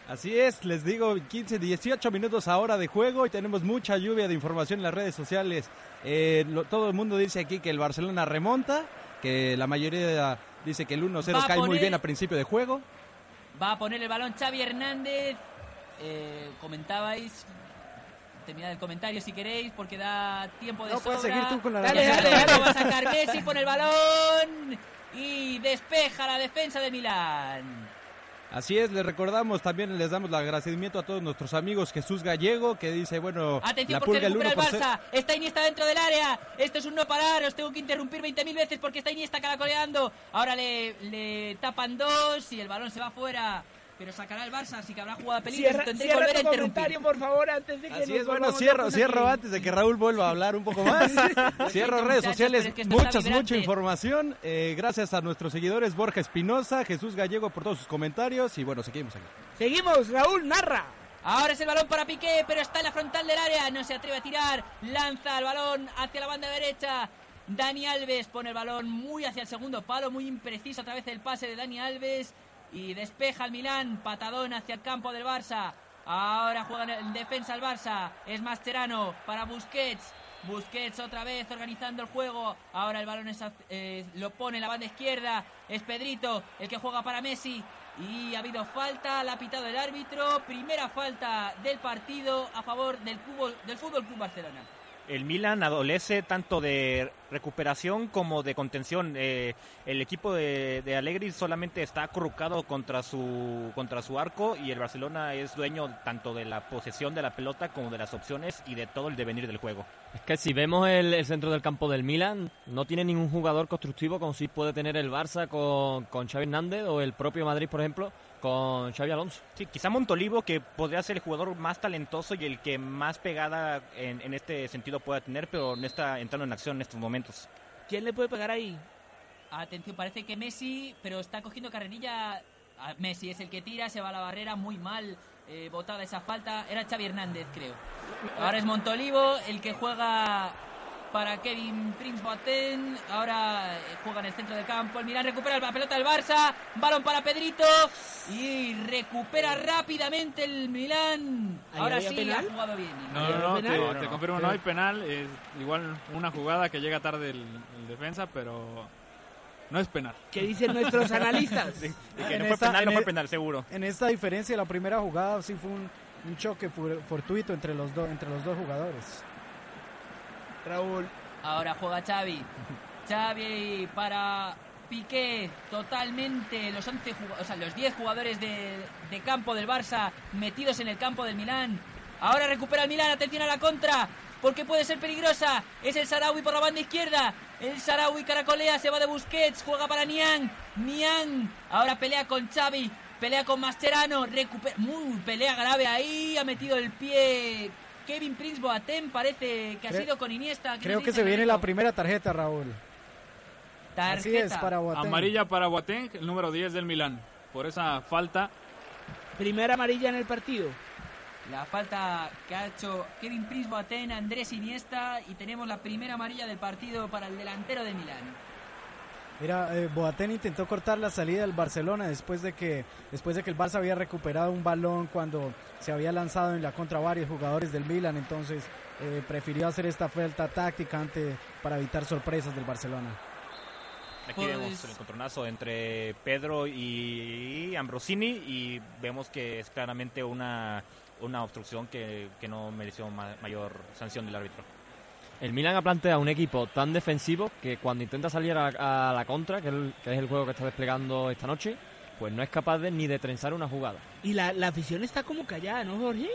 Así es, les digo, 15, 18 minutos ahora de juego y tenemos mucha lluvia de información en las redes sociales. Eh, lo- todo el mundo dice aquí que el Barcelona remonta, que la mayoría dice que el 1-0 Va a cae muy bien a principio de juego. Va a poner el balón Xavi Hernández. Eh, comentabais. Terminad el comentario si queréis, porque da tiempo de No, sobra. puedes seguir tú con la Dale, dale, dale. Va a *laughs* sacar Messi, pone el balón y despeja la defensa de Milán. Así es, les recordamos, también les damos el agradecimiento a todos nuestros amigos Jesús Gallego, que dice, bueno, Atención la porque pulga el recupera 1 el Barça. Está Iniesta dentro del área. Esto es un no parar. Os tengo que interrumpir 20.000 veces porque está Iniesta caracoleando. Ahora le, le tapan dos y el balón se va fuera. Pero sacará el Barça, así que habrá jugada peligro. Cierra, Tendré que cierra volver a interrumpir. comentario, por favor, antes de que Así nos es, bueno, cierro, cierro aquí. antes de que Raúl vuelva a hablar un poco *laughs* más. cierro redes sociales, es que muchas, mucha información. Eh, gracias a nuestros seguidores Borja Espinosa, Jesús Gallego por todos sus comentarios y bueno, seguimos aquí. Seguimos, Raúl, narra. Ahora es el balón para Piqué, pero está en la frontal del área. No se atreve a tirar. Lanza el balón hacia la banda derecha. Dani Alves pone el balón muy hacia el segundo palo, muy impreciso a través del pase de Dani Alves. Y despeja el Milán, patadón hacia el campo del Barça. Ahora juega en defensa el Barça. Es Mascherano para Busquets. Busquets otra vez organizando el juego. Ahora el balón lo pone en la banda izquierda. Es Pedrito el que juega para Messi. Y ha habido falta, la ha pitado el árbitro. Primera falta del partido a favor del, fútbol, del Fútbol Club Barcelona. El Milan adolece tanto de recuperación como de contención. Eh, el equipo de, de, Allegri solamente está acurrucado contra su, contra su arco y el Barcelona es dueño tanto de la posesión de la pelota como de las opciones y de todo el devenir del juego. Es que si vemos el, centro del campo del Milan, no tiene ningún jugador constructivo como si puede tener el Barça con, con Xavi Hernández o el propio Madrid, por ejemplo, con Xavi Alonso. Sí, quizá Montolivo, que podría ser el jugador más talentoso y el que más pegada en, en, este sentido pueda tener, pero no está entrando en acción en estos momentos. ¿Quién le puede pegar ahí? Atención, parece que Messi, pero está cogiendo carrerilla. Messi es el que tira, se va a la barrera muy mal. Eh, botada esa falta. Era Xavi Hernández, creo. Ahora es Montolivo el que juega para Kevin Prince Boateng. Ahora juega en el centro del campo. El Milan recupera la pelota del Barça. Balón para Pedrito. Y recupera rápidamente el Milan. Ahora sí, penal? ha jugado bien. No, no, no, te, te, confirmo, no hay penal. Es igual una jugada que llega tarde el, el defensa, pero no es penal. ¿Qué dicen nuestros *laughs* analistas? de, de que no fue penal, no fue penal, seguro. En esta diferencia, la primera jugada sí fue un, un choque fortuito entre los, do, entre los dos jugadores. Raúl. Ahora juega Xavi. *laughs* Xavi para Piqué, totalmente los 11 o sea, los 10 jugadores de, de, campo del Barça metidos en el campo del Milán. Ahora recupera el Milán, atención a la contra, porque puede ser peligrosa. Es el Sarawi por la banda izquierda. El Sarawi caracolea, se va de Busquets, juega para Niang. Niang ahora pelea con Xavi, pelea con Mascherano, recupera, muy pelea grave ahí, ha metido el pie Kevin Prince Boateng parece que ha sido con Iniesta. Creo que se viene la primera tarjeta, Raúl. Tarjeta. Así es, para Boateng. Amarilla para Boateng, el número 10 del Milán. Por esa falta. Primera amarilla en el partido. La falta que ha hecho Kevin Prince Boateng, Andrés Iniesta y tenemos la primera amarilla del partido para el delantero de Milán. Mira, eh, Boateng intentó cortar la salida del Barcelona después de que después de que el Barça había recuperado un balón cuando se había lanzado en la contra varios jugadores del Milan, entonces eh, prefirió hacer esta falta táctica ante, para evitar sorpresas del Barcelona. Aquí pues... vemos el encontronazo entre Pedro y Ambrosini y vemos que es claramente una, una obstrucción que, que no mereció ma mayor sanción del árbitro. El Milan ha planteado un equipo tan defensivo que cuando intenta salir a, a la contra, que, el, que, es el juego que está desplegando esta noche, pues no es capaz de, ni de trenzar una jugada. Y la, la afición está como callada, ¿no, Jorge?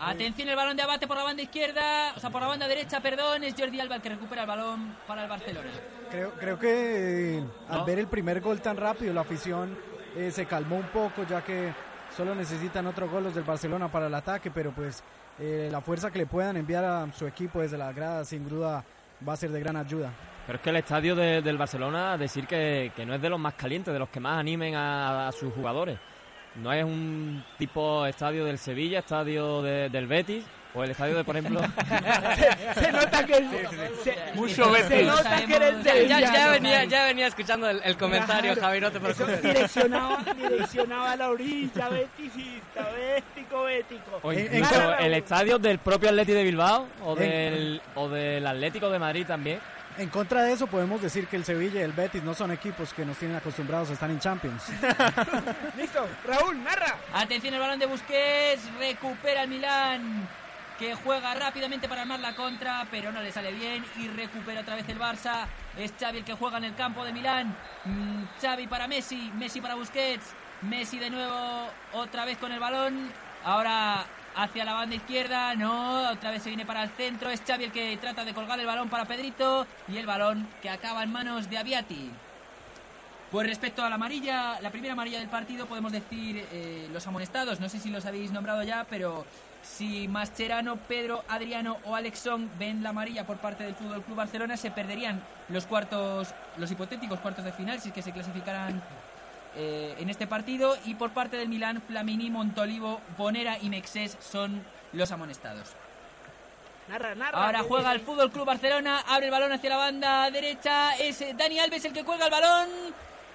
Atención el balón de abate por la banda izquierda, o sea, por la banda derecha, perdón, es Jordi Alba el que recupera el balón para el Barcelona. Creo, creo que eh, al ¿No? ver el primer gol tan rápido, la afición eh, se calmó un poco, ya que solo necesitan otro gol los del Barcelona para el ataque, pero pues eh, la fuerza que le puedan enviar a su equipo desde la grada sin duda va a ser de gran ayuda. Pero es que el estadio de, del Barcelona, decir que, que, no es de los más calientes, de los que más animen a, sus jugadores. No es un tipo estadio del Sevilla, estadio de, del Betis, o el estadio de, por ejemplo... *laughs* se, se, nota que... Se, Mucho Betis. Se nota que eres de ya, ya, venía, ya venía escuchando el, el comentario, claro, Javi, no te preocupes. Direccionado, direccionado a la orilla, beticista, bético, bético. O incluso claro, el estadio del propio Atleti de Bilbao, o del, o del Atlético de Madrid también. En contra de eso podemos decir que el Sevilla y el Betis no son equipos que nos tienen acostumbrados a estar en Champions. *laughs* Listo, Raúl, narra. Atención el balón de Busquets, recupera el Milán que juega rápidamente para armar la contra, pero no le sale bien y recupera otra vez el Barça. Es Xavi el que juega en el campo de Milán. Mm, Xavi para Messi, Messi para Busquets. Messi de nuevo otra vez con el balón. Ahora hacia la banda izquierda, no, otra vez se viene para el centro, es Xavi el que trata de colgar el balón para Pedrito y el balón que acaba en manos de Aviati. Pues respecto a la amarilla, la primera amarilla del partido, podemos decir eh, los amonestados, no sé si los habéis nombrado ya, pero si Mascherano, Pedro, Adriano o Alexón ven la amarilla por parte del Fútbol Club Barcelona, se perderían los cuartos, los hipotéticos cuartos de final, si es que se clasificaran eh, en este partido. Y por parte del Milán Flamini, Montolivo, Bonera y Mexés son los amonestados. Narra, narra, Ahora juega el Fútbol Club Barcelona, abre el balón hacia la banda derecha, es Dani Alves el que cuelga el balón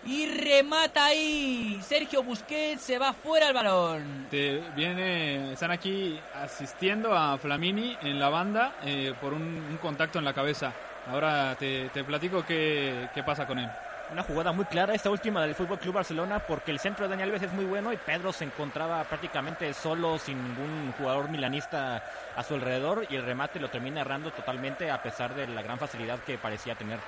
y remata ahí. Sergio Busquets se va fuera el balón. Te viene, están aquí asistiendo a Flamini en la banda eh, por un, un, contacto en la cabeza. Ahora te, te platico qué, qué pasa con él. una jugada muy clara esta última del Fútbol Club Barcelona porque el centro de Dani Alves es muy bueno y Pedro se encontraba prácticamente solo sin ningún jugador milanista a su alrededor y el remate lo termina errando totalmente a pesar de la gran facilidad que parecía tener.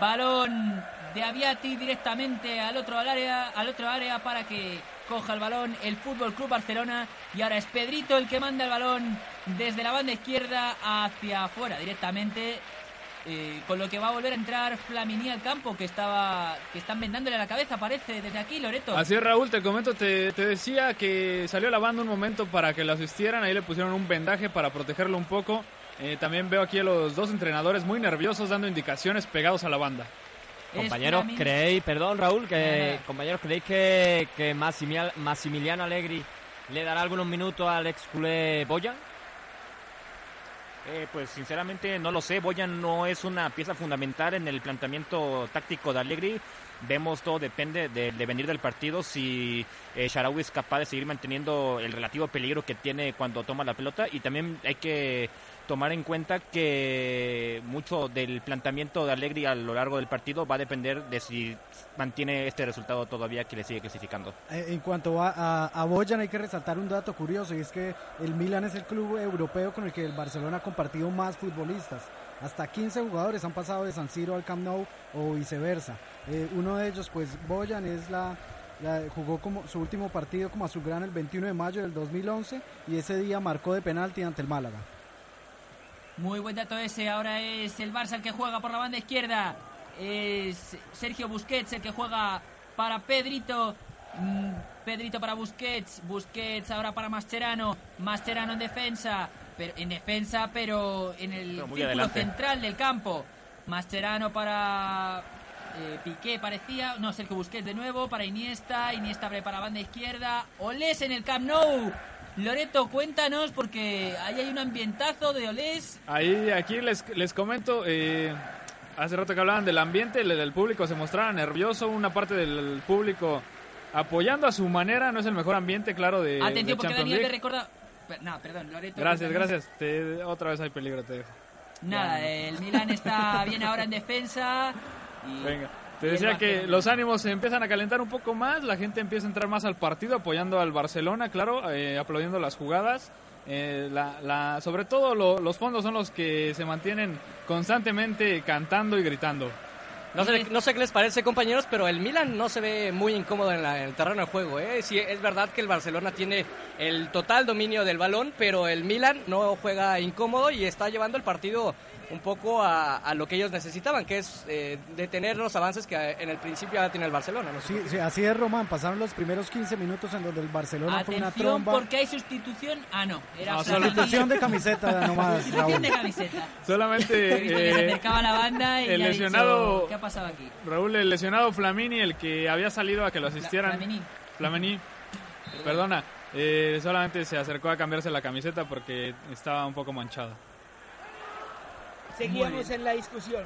Balón de Aviati directamente al otro área, al otro área para que coja el balón el Fútbol Club Barcelona y ahora es Pedrito el que manda el balón desde la banda izquierda hacia afuera directamente eh, con lo que va a volver a entrar Flamini al campo que estaba que están vendándole la cabeza parece desde aquí Loreto Así es Raúl, te comento, te, te decía que salió la banda un momento para que lo asistieran, ahí le pusieron un vendaje para protegerlo un poco. Eh, también veo aquí a los dos entrenadores muy nerviosos dando indicaciones pegados a la banda. Compañeros, ¿creéis, perdón Raúl, que compañeros, ¿creéis que, que Massimiliano, Massimiliano Allegri le dará algunos minutos al ex culé Boyan? Eh, pues sinceramente no lo sé. Boyan no es una pieza fundamental en el planteamiento táctico de Allegri. Vemos todo depende de, de venir del partido. Si eh, Sharawi es capaz de seguir manteniendo el relativo peligro que tiene cuando toma la pelota. Y también hay que tomar en cuenta que mucho del planteamiento de Allegri a lo largo del partido va a depender de si mantiene este resultado todavía que le sigue clasificando. Eh, En cuanto a, a, a Boyan hay que resaltar un dato curioso y es que el Milan es el club europeo con el que el Barcelona ha compartido más futbolistas. Hasta 15 jugadores han pasado de San Siro al Camp Nou o viceversa. Eh, uno de ellos, pues Boyan, es la, la- jugó como su último partido como azulgrana el 21 de mayo del 2011 y ese día marcó de penalti ante el Málaga. Muy buen dato ese. Ahora es el Barça el que juega por la banda izquierda. Es Sergio Busquets el que juega para Pedrito. Mm, Pedrito para Busquets. Busquets ahora para Mascherano. Mascherano en defensa. Pero, en defensa, pero en el Pero muy círculo adelante. central del campo. Mascherano para eh, Piqué parecía. No, Sergio Busquets de nuevo para Iniesta. Iniesta abre para banda izquierda. Olés en el Camp Nou. Loreto, cuéntanos porque ahí hay un ambientazo de Olés. Ahí, aquí les, les comento, eh, hace rato que hablaban del ambiente, el público se mostraba nervioso, una parte del público apoyando a su manera, no es el mejor ambiente, claro, de, de Atención, porque Champions Daniel te recuerda. No, perdón, Loreto. Gracias, gracias. Te- otra vez hay peligro, te dejo. Nada, el Milan está bien ahora en defensa. Y Venga. Te decía que los ánimos se empiezan a calentar un poco más, la gente empieza a entrar más al partido apoyando al Barcelona, claro, eh, aplaudiendo las jugadas. Eh, la, la- sobre todo lo- los fondos son los que se mantienen constantemente cantando y gritando. No sé, no sé qué les parece, compañeros, pero el Milan no se ve muy incómodo en, la- en el terreno de juego. ¿eh? Sí, es verdad que el Barcelona tiene el total dominio del balón, pero el Milan no juega incómodo y está llevando el partido un poco a, a lo que ellos necesitaban, que es eh, detener los avances que en el principio ya tiene el Barcelona. ¿no? Sí, sí, así es, Román. Pasaron los primeros 15 minutos en donde el Barcelona fue una tromba. porque hay sustitución. Ah, no, era No. Sustitución de camiseta nomás, Sustitución Raúl. de camiseta. Solamente *laughs* se eh, acercaba la banda y el lesionado- dicho, ¿Qué ha pasado aquí? Raúl, el lesionado Flamini, el que había salido a que lo asistieran. Flamini. Flamini, perdona, eh, solamente se acercó a cambiarse la camiseta porque estaba un poco manchada. Seguíamos en la discusión.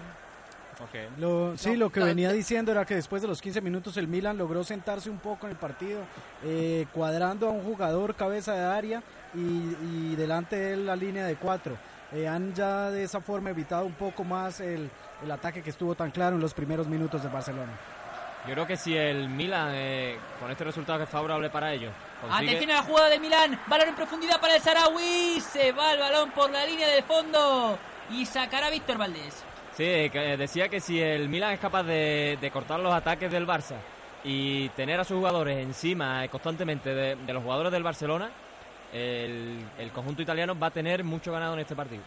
Lo, sí, No, lo que no, venía te- diciendo era que después de los 15 minutos el Milan logró sentarse un poco en el partido, eh, cuadrando a un jugador cabeza de área y, y delante de él la línea de cuatro. Eh, han ya de esa forma evitado un poco más el, el ataque que estuvo tan claro en los primeros minutos de Barcelona. Yo creo que si el Milan, eh, con este resultado que es favorable para ellos, consigue- Atención a la jugada de Milán. Balón en profundidad para el Sarawi. Se va el balón por la línea de fondo. Y sacará Víctor Valdés. Sí, que decía que si el Milan es capaz de, de cortar los ataques del Barça y tener a sus jugadores encima constantemente de, de los jugadores del Barcelona, el, el conjunto italiano va a tener mucho ganado en este partido.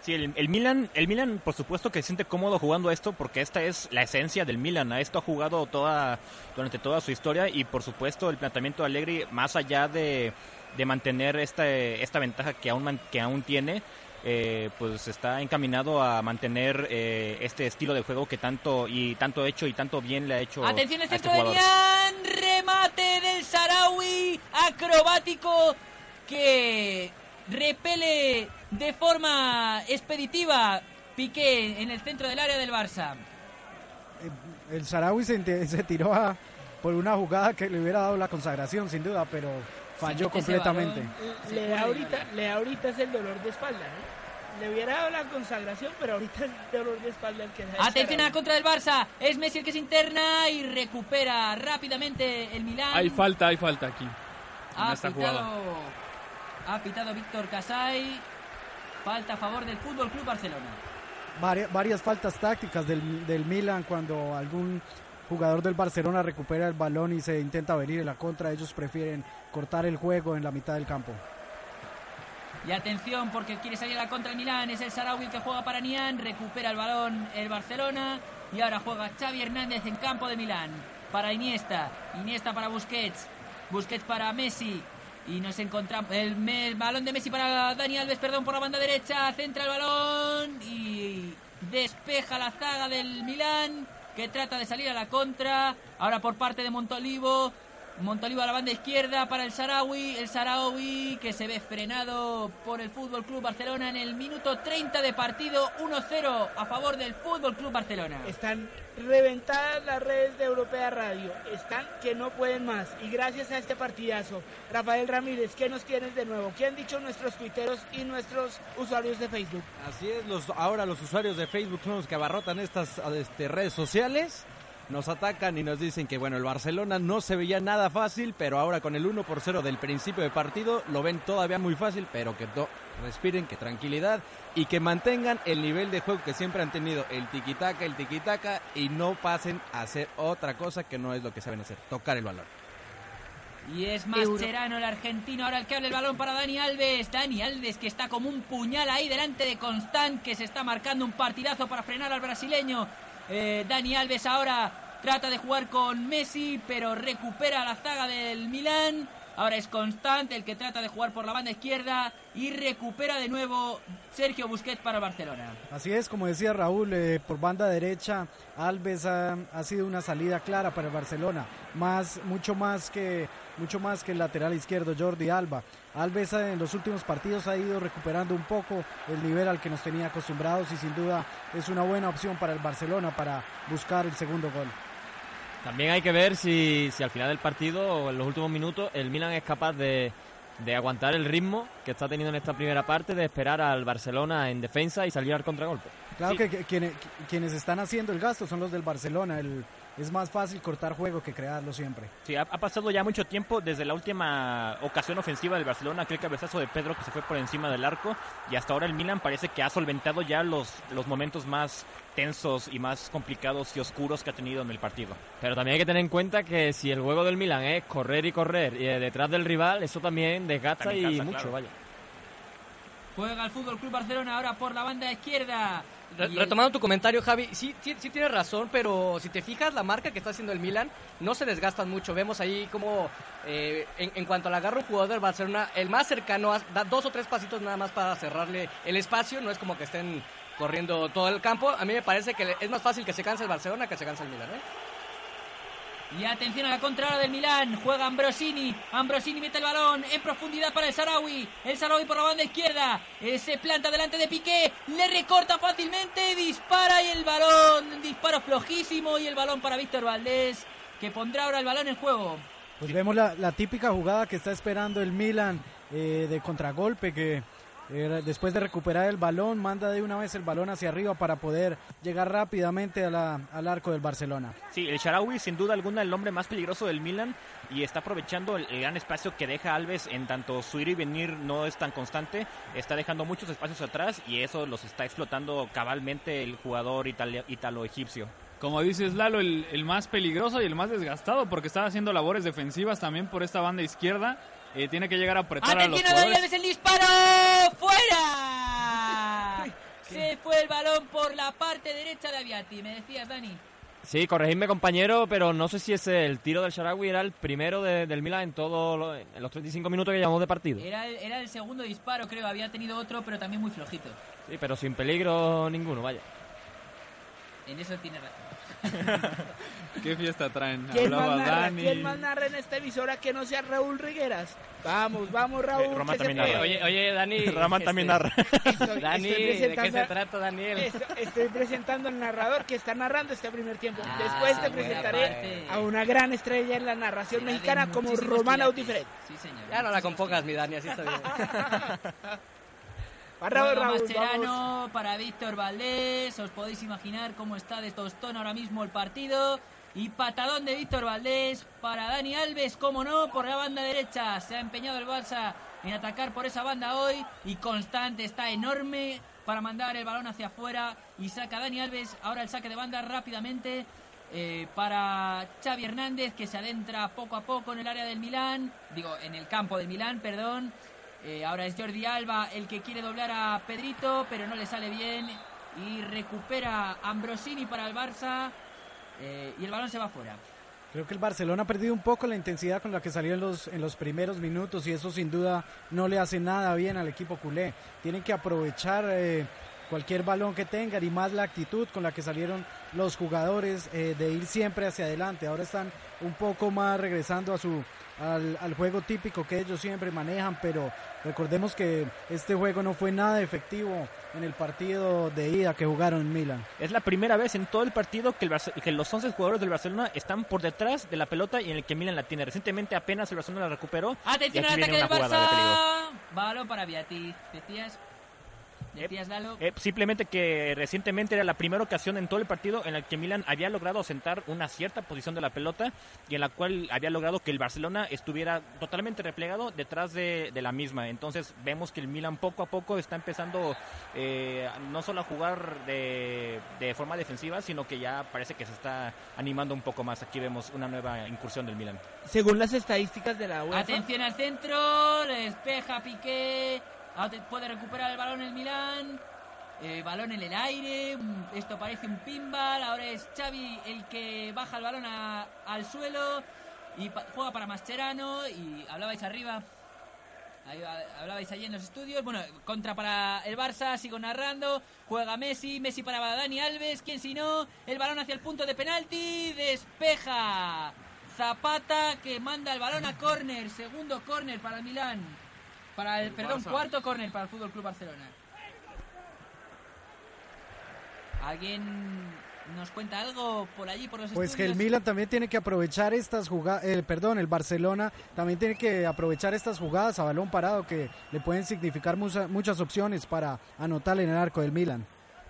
Sí, el, el Milan, el Milan, por supuesto que se siente cómodo jugando a esto porque esta es la esencia del Milan. A esto ha jugado toda durante toda su historia y por supuesto el planteamiento de Allegri, más allá de, de mantener esta, esta ventaja que aún que aún tiene, eh, pues está encaminado a mantener eh, este estilo de juego que tanto y tanto hecho y tanto bien le ha hecho Atención el a este centro de. Milán. Remate del Sarawi. Acrobático. Que repele de forma expeditiva. Piqué en el centro del área del Barça. El Sarawi se, se tiró a- por una jugada que le hubiera dado la consagración sin duda, pero falló completamente. Le da ahorita, le da ahorita es el dolor de espalda, ¿no? le hubiera dado la consagración, pero ahorita es dolor de espalda el que da el Atención a la contra del Barça. Es Messi el que se interna y recupera rápidamente el Milán. Hay falta, hay falta aquí. En Ha esta pitado, jugada. ha pitado Víctor Casay. Falta a favor del Fútbol Club Barcelona. Varias, varias faltas tácticas del, del Milan cuando algún jugador del Barcelona recupera el balón y se intenta venir en la contra. Ellos prefieren cortar el juego en la mitad del campo. Y atención porque quiere salir a la contra el Milán. Es el Sarawi que juega para Nian. Recupera el balón el Barcelona. Y ahora juega Xavi Hernández en campo de Milán. Para Iniesta. Iniesta para Busquets. Busquets para Messi. Y nos encontramos. El, el balón de Messi para Dani Alves, perdón, por la banda derecha. Centra el balón. Y despeja la zaga del Milán. Que trata de salir a la contra. Ahora por parte de Montolivo. Montolivo a la banda izquierda para el Sarawi. El Sarawi que se ve frenado por el Fútbol Club Barcelona en el minuto 30 de partido. 1-0 a favor del Fútbol Club Barcelona. Están reventadas las redes de Europea Radio. Están que no pueden más. Y gracias a este partidazo, Rafael Ramírez, ¿qué nos tienes de nuevo? ¿Qué han dicho nuestros tuiteros y nuestros usuarios de Facebook? Así es, los, ahora los usuarios de Facebook son los que abarrotan estas este, redes sociales. Nos atacan y nos dicen que bueno, el Barcelona no se veía nada fácil, pero ahora con el 1 por 0 del principio de partido lo ven todavía muy fácil, pero que to- respiren, que tranquilidad y que mantengan el nivel de juego que siempre han tenido, el tiquitaca, el tiquitaca y no pasen a hacer otra cosa que no es lo que saben hacer, tocar el balón. Y es Mascherano, el argentino, ahora el que abre el balón para Dani Alves. Dani Alves que está como un puñal ahí delante de Constant, que se está marcando un partidazo para frenar al brasileño. Eh, Dani Alves ahora trata de jugar con Messi, pero recupera la zaga del Milán. Ahora es Constant el que trata de jugar por la banda izquierda y recupera de nuevo Sergio Busquets para Barcelona. Así es, como decía Raúl, eh, por banda derecha, Alves ha, ha sido una salida clara para el Barcelona, más, mucho más que mucho más que el lateral izquierdo Jordi Alba. Alves eh, en los últimos partidos ha ido recuperando un poco el nivel al que nos tenía acostumbrados y sin duda es una buena opción para el Barcelona para buscar el segundo gol. También hay que ver si, si al final del partido o en los últimos minutos el Milan es capaz de, de aguantar el ritmo que está teniendo en esta primera parte, de esperar al Barcelona en defensa y salir al contragolpe. Claro Sí. que, que- quienes, quienes están haciendo el gasto son los del Barcelona. El, es más fácil cortar juego que crearlo siempre. Sí, ha, ha pasado ya mucho tiempo desde la última ocasión ofensiva del Barcelona, aquel cabezazo de Pedro que se fue por encima del arco, y hasta ahora el Milan parece que ha solventado ya los, los momentos más tensos y más complicados y oscuros que ha tenido en el partido. Pero también hay que tener en cuenta que si el juego del Milan es correr y correr y eh, detrás del rival, eso también desgasta También y mucho, claro. vaya. Juega el Fútbol Club Barcelona ahora por la banda izquierda. Re- Y el- Retomando tu comentario, Javi, sí, sí, sí tienes razón, pero si te fijas, la marca que está haciendo el Milan no se desgastan mucho. Vemos ahí como eh, en, en cuanto le agarra un jugador del Barcelona, el más cercano da dos o tres pasitos nada más para cerrarle el espacio. No es como que estén corriendo todo el campo. A mí me parece que es más fácil que se canse el Barcelona que se canse el Milan. ¿eh? Y atención a la contra ahora del Milán. Juega Ambrosini. Ambrosini mete el balón en profundidad para el Sarawi. El Sarawi por la banda izquierda. Eh, se planta delante de Piqué. Le recorta fácilmente. Dispara y el balón. Disparo flojísimo. Y el balón para Víctor Valdés. Que pondrá ahora el balón en juego. Pues vemos la, la típica jugada que está esperando el Milan eh, de contragolpe que después de recuperar el balón manda de una vez el balón hacia arriba para poder llegar rápidamente a la- al arco del Barcelona. Sí, el Sharawi sin duda alguna el hombre más peligroso del Milan y está aprovechando el, el gran espacio que deja Alves en tanto su ir y venir no es tan constante, está dejando muchos espacios atrás y eso los está explotando cabalmente el jugador italo-egipcio. Como dices Lalo, el, el más peligroso y el más desgastado porque estaba haciendo labores defensivas también por esta banda izquierda. Eh, tiene que llegar a apretar a los Atención a Dani jugadores. El disparo. ¡Fuera! Se fue el balón por la parte derecha de Aviati. Me decías, Dani. Sí, corregidme compañero, pero no sé si ese el tiro del Sharawi era el primero de- del Milan en todos en los 35 minutos que llevamos de partido. Era el, era el segundo disparo, creo. Había tenido otro, pero también muy flojito. Sí, pero sin peligro ninguno, vaya. En eso tiene razón. *laughs* ¿Qué fiesta traen? ¿Quién Hablaba más, narra, Dani. quién más narra en esta emisora que no sea Raúl Rigueras? Vamos, vamos Raúl. Eh, Roma también narra. Oye, oye, Dani. *laughs* Rama este, también narra. Estoy, Dani, estoy ¿de qué se trata, Daniel? estoy, estoy presentando al narrador que está narrando este primer tiempo. Ah, Después te presentaré parte. a una gran estrella en la narración mexicana como Romana quilates. Utifred. Sí, señor. Ya no la compongas, mi Dani, así está bien. *laughs* Para Juega Raúl, Mascherano para Víctor Valdés. Os podéis imaginar cómo está de tostón ahora mismo el partido. Y patadón de Víctor Valdés para Dani Alves, como no, por la banda derecha. Se ha empeñado el Barça en atacar por esa banda hoy. Y Constante está enorme para mandar el balón hacia afuera. Y saca Dani Alves. Ahora el saque de banda rápidamente eh, para Xavi Hernández, que se adentra poco a poco en el área del Milán. Digo, en el campo del Milán, perdón. Eh, ahora es Jordi Alba el que quiere doblar a Pedrito, pero no le sale bien. Y recupera Ambrosini para el Barça. eh, y el balón se va fuera. Creo que el Barcelona ha perdido un poco la intensidad con la que salió en los, en los primeros minutos y eso sin duda no le hace nada bien al equipo culé. Tienen que aprovechar eh, cualquier balón que tengan y más la actitud con la que salieron los jugadores de ir siempre hacia adelante. Ahora están un poco más regresando a su al, al juego típico que ellos siempre manejan, pero recordemos que este juego no fue nada efectivo en el partido de ida que jugaron en Milan. Es la primera vez en todo el partido que, el Barce- que los 11 jugadores del Barcelona están por detrás de la pelota y en el que Milan la tiene. Recientemente apenas el Barcelona la recuperó. Atención y al ataque del una jugada de peligro. Barça. Balón para Beatriz. Decías. Lalo. Eh, simplemente que recientemente era la primera ocasión en todo el partido en la que Milan había logrado sentar una cierta posición de la pelota y en la cual había logrado que el Barcelona estuviera totalmente replegado detrás de, de la misma. Entonces vemos que el Milan poco a poco está empezando eh, no solo a jugar de, de forma defensiva, sino que ya parece que se está animando un poco más. Aquí vemos una nueva incursión del Milan. Según las estadísticas de la UEFA, Atención al centro, despeja Piqué, puede recuperar el balón el Milán, eh, balón en el aire, esto parece un pinball, ahora es Xavi el que baja el balón a- al suelo y juega para Mascherano y hablabais arriba. Hablabais allí en los estudios. Bueno, contra para el Barça, sigo narrando. Juega Messi, Messi para Dani Alves. ¿Quién si no? El balón hacia el punto de penalti. Despeja. Zapata que manda el balón a córner. Segundo córner para el Milán. Para el, El perdón, Barça. cuarto córner para el Fútbol Club Barcelona. ¿Alguien nos cuenta algo por allí, por los Pues que el? Milan también tiene que aprovechar estas jugadas, perdón, el Barcelona también tiene que aprovechar estas jugadas a balón parado que le pueden significar mucha- muchas opciones para anotar en el arco del Milan.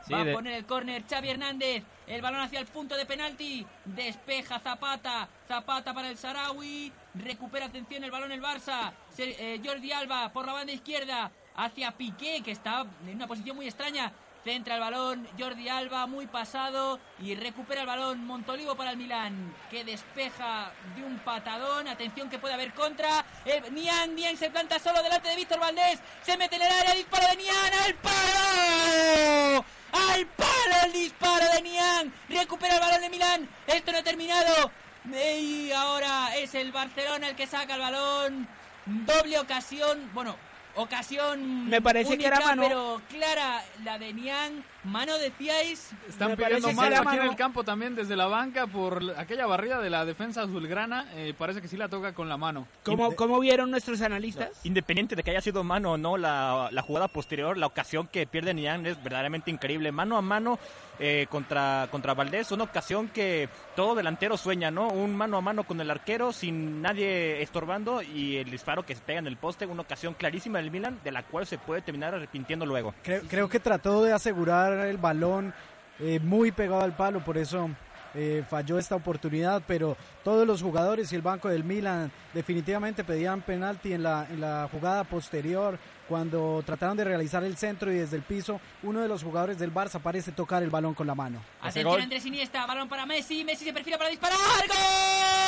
Sí, Va a de- poner el córner Xavi Hernández. El balón hacia el punto de penalti. Despeja Zapata. Zapata para el Sarawi. Recupera atención el balón el Barça. Eh, Jordi Alba por la banda izquierda. Hacia Piqué, que está en una posición muy extraña. Centra el balón Jordi Alba, muy pasado. Y recupera el balón Montolivo para el Milán. Que despeja de un patadón. Atención que puede haber contra. El, Niang, Niang se planta solo delante de Víctor Valdés. Se mete en el área. Disparo de Niang. ¡Al palo! ¡Al palo el disparo de Niang! Recupera el balón de Milán. Esto no ha terminado. Y ahora es el Barcelona el que saca el balón. Doble ocasión. Bueno, ocasión. Me parece que única, era mano. Pero clara la de Niang. Mano decíais. Están Me pidiendo parece que mano aquí en mano. el campo también desde la banca por aquella barrida de la defensa azulgrana. eh, parece que sí la toca con la mano. ¿cómo, cómo vieron nuestros analistas? Independiente de que haya sido mano o no la, la jugada posterior, la ocasión que pierde Niang es verdaderamente increíble. Mano a mano eh, contra, contra Valdés, una ocasión que todo delantero sueña, ¿no? Un mano a mano con el arquero sin nadie estorbando y el disparo que se pega en el poste, una ocasión clarísima del Milan de la cual se puede terminar arrepintiendo luego. Creo, creo que trató de asegurar el balón eh, muy pegado al palo, por eso eh, falló esta oportunidad, pero todos los jugadores y el banco del Milan definitivamente pedían penalti en la, en la jugada posterior cuando trataron de realizar el centro y desde el piso uno de los jugadores del Barça parece tocar el balón con la mano. Atención. Andrés Iniesta, balón para Messi, Messi se perfila para disparar. ¡Gol!